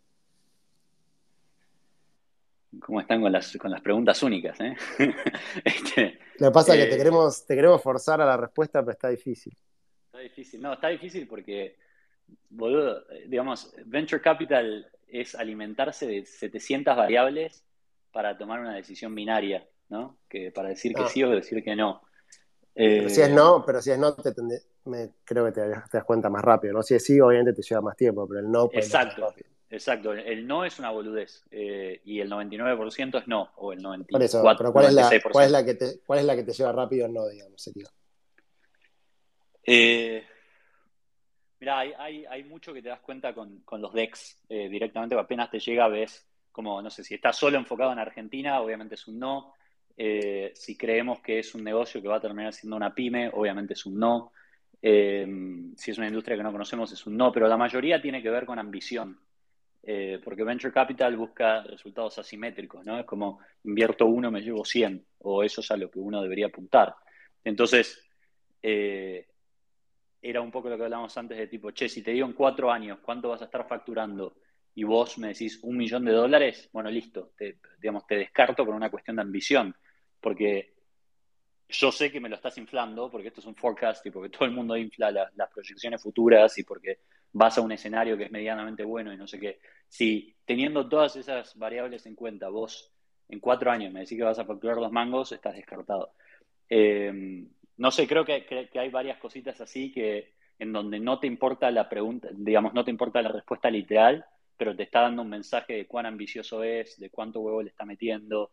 cómo están con las, con las preguntas únicas. ¿eh? este, Lo que pasa es que te eh, queremos, te queremos forzar a la respuesta, pero está difícil. Está difícil. No, está difícil porque, boludo, digamos, Venture Capital es alimentarse de 700 variables para tomar una decisión binaria, ¿no? Que para decir que ah. sí o decir que no. Pero si es no, pero si es no, te me, creo que te, das cuenta más rápido, ¿no? Si es sí, obviamente te lleva más tiempo, pero el no... Pues, Exacto. Exacto, el no es una boludez eh, y el 99% es no, o el 94%. Por eso, pero ¿cuál es, la, ¿cuál, es la que te, ¿cuál es la que te lleva rápido el no, digamos, sería? Eh, mira, hay, hay, hay, mucho que te das cuenta con, con los decks eh, directamente, apenas te llega, ves como, no sé, si está solo enfocado en Argentina, obviamente es un no. Eh, si creemos que es un negocio que va a terminar siendo una pyme, obviamente es un no. Eh, si es una industria que no conocemos, es un no, pero la mayoría tiene que ver con ambición. Eh, porque Venture Capital busca resultados asimétricos, ¿no? Es como invierto uno, me llevo 100, o eso es a lo que uno debería apuntar. Entonces, era un poco lo que hablábamos antes de tipo, che, si te digo en cuatro años cuánto vas a estar facturando y vos me decís un millón de dólares, bueno, listo, te, digamos, te descarto por una cuestión de ambición, porque yo sé que me lo estás inflando, porque esto es un forecast y porque todo el mundo infla las proyecciones futuras y porque vas a un escenario que es medianamente bueno y no sé qué. Si teniendo todas esas variables en cuenta, vos en cuatro años me decís que vas a facturar los mangos, estás descartado. Eh, no sé, creo que, hay varias cositas así que en donde no te importa la pregunta, digamos, no te importa la respuesta literal, pero te está dando un mensaje de cuán ambicioso es, de cuánto huevo le está metiendo,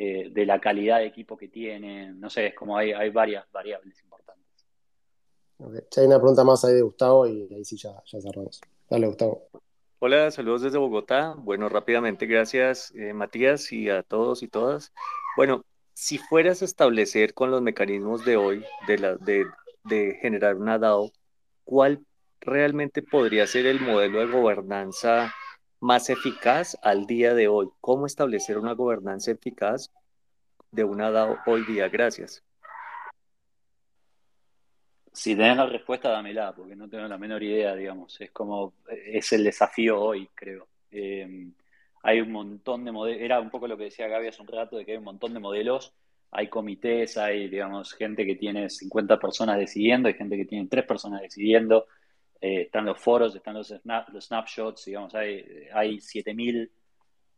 eh, de la calidad de equipo que tiene. No sé, es como hay, hay varias variables importantes. Okay. hay una pregunta más ahí de Gustavo y ahí sí ya, ya cerramos. Dale, Gustavo. Hola, saludos desde Bogotá. Bueno, rápidamente, gracias eh, Matías y a todos y todas. Bueno, si fueras a establecer con los mecanismos de hoy de, la, de, de generar una DAO, ¿cuál realmente podría ser el modelo de gobernanza más eficaz al día de hoy? ¿Cómo establecer una gobernanza eficaz de una DAO hoy día? Gracias. Si tenés la respuesta, dámela, porque no tengo la menor idea, digamos. Es como, es el desafío hoy, creo. Eh, hay un montón de modelos, era un poco lo que decía Gaby hace un rato, de que hay un montón de modelos, hay comités, hay, digamos, gente que tiene 50 personas decidiendo, hay gente que tiene 3 personas decidiendo, eh, están los foros, están los, los snapshots, digamos, hay, hay 7000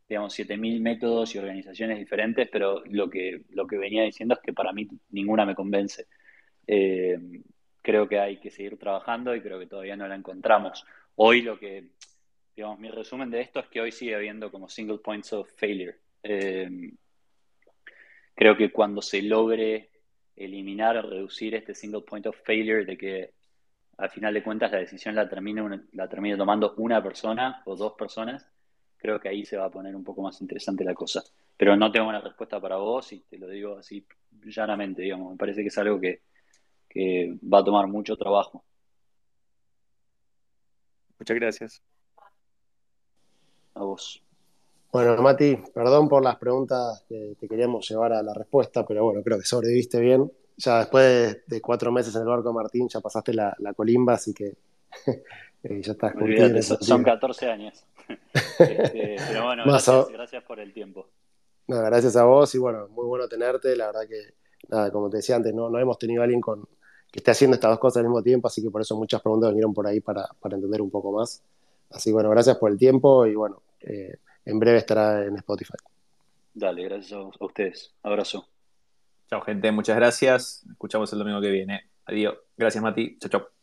digamos, 7.000 métodos y organizaciones diferentes, pero lo que, lo que venía diciendo es que para mí ninguna me convence. Eh, creo que hay que seguir trabajando y creo que todavía no la encontramos. Hoy lo que digamos, mi resumen de esto es que hoy sigue habiendo como single points of failure. Eh, creo que cuando se logre eliminar o reducir este single point of failure de que al final de cuentas la decisión la termine, la termine tomando una persona o dos personas, creo que ahí se va a poner un poco más interesante la cosa. Pero no tengo una respuesta para vos y te lo digo así llanamente, digamos. Me parece que es algo que, que va a tomar mucho trabajo. Muchas gracias a vos. Bueno, Mati, perdón por las preguntas que te queríamos llevar a la respuesta, pero bueno, creo que sobreviviste bien. Ya después de, cuatro meses en el barco Martín, ya pasaste la, colimba, así que eh, ya estás curtido. Son 14 años. Este, pero bueno, gracias, por el tiempo. gracias a vos y bueno, muy bueno tenerte. La verdad que, nada, como te decía antes, no, no hemos tenido a alguien con, que esté haciendo estas dos cosas al mismo tiempo, así que por eso muchas preguntas vinieron por ahí para, para entender un poco más. Así bueno, gracias por el tiempo y bueno, eh, en breve estará en Spotify. Dale, gracias a ustedes. Abrazo. Chao, gente. Muchas gracias. Escuchamos el domingo que viene. Adiós. Gracias, Mati. Chao, chao.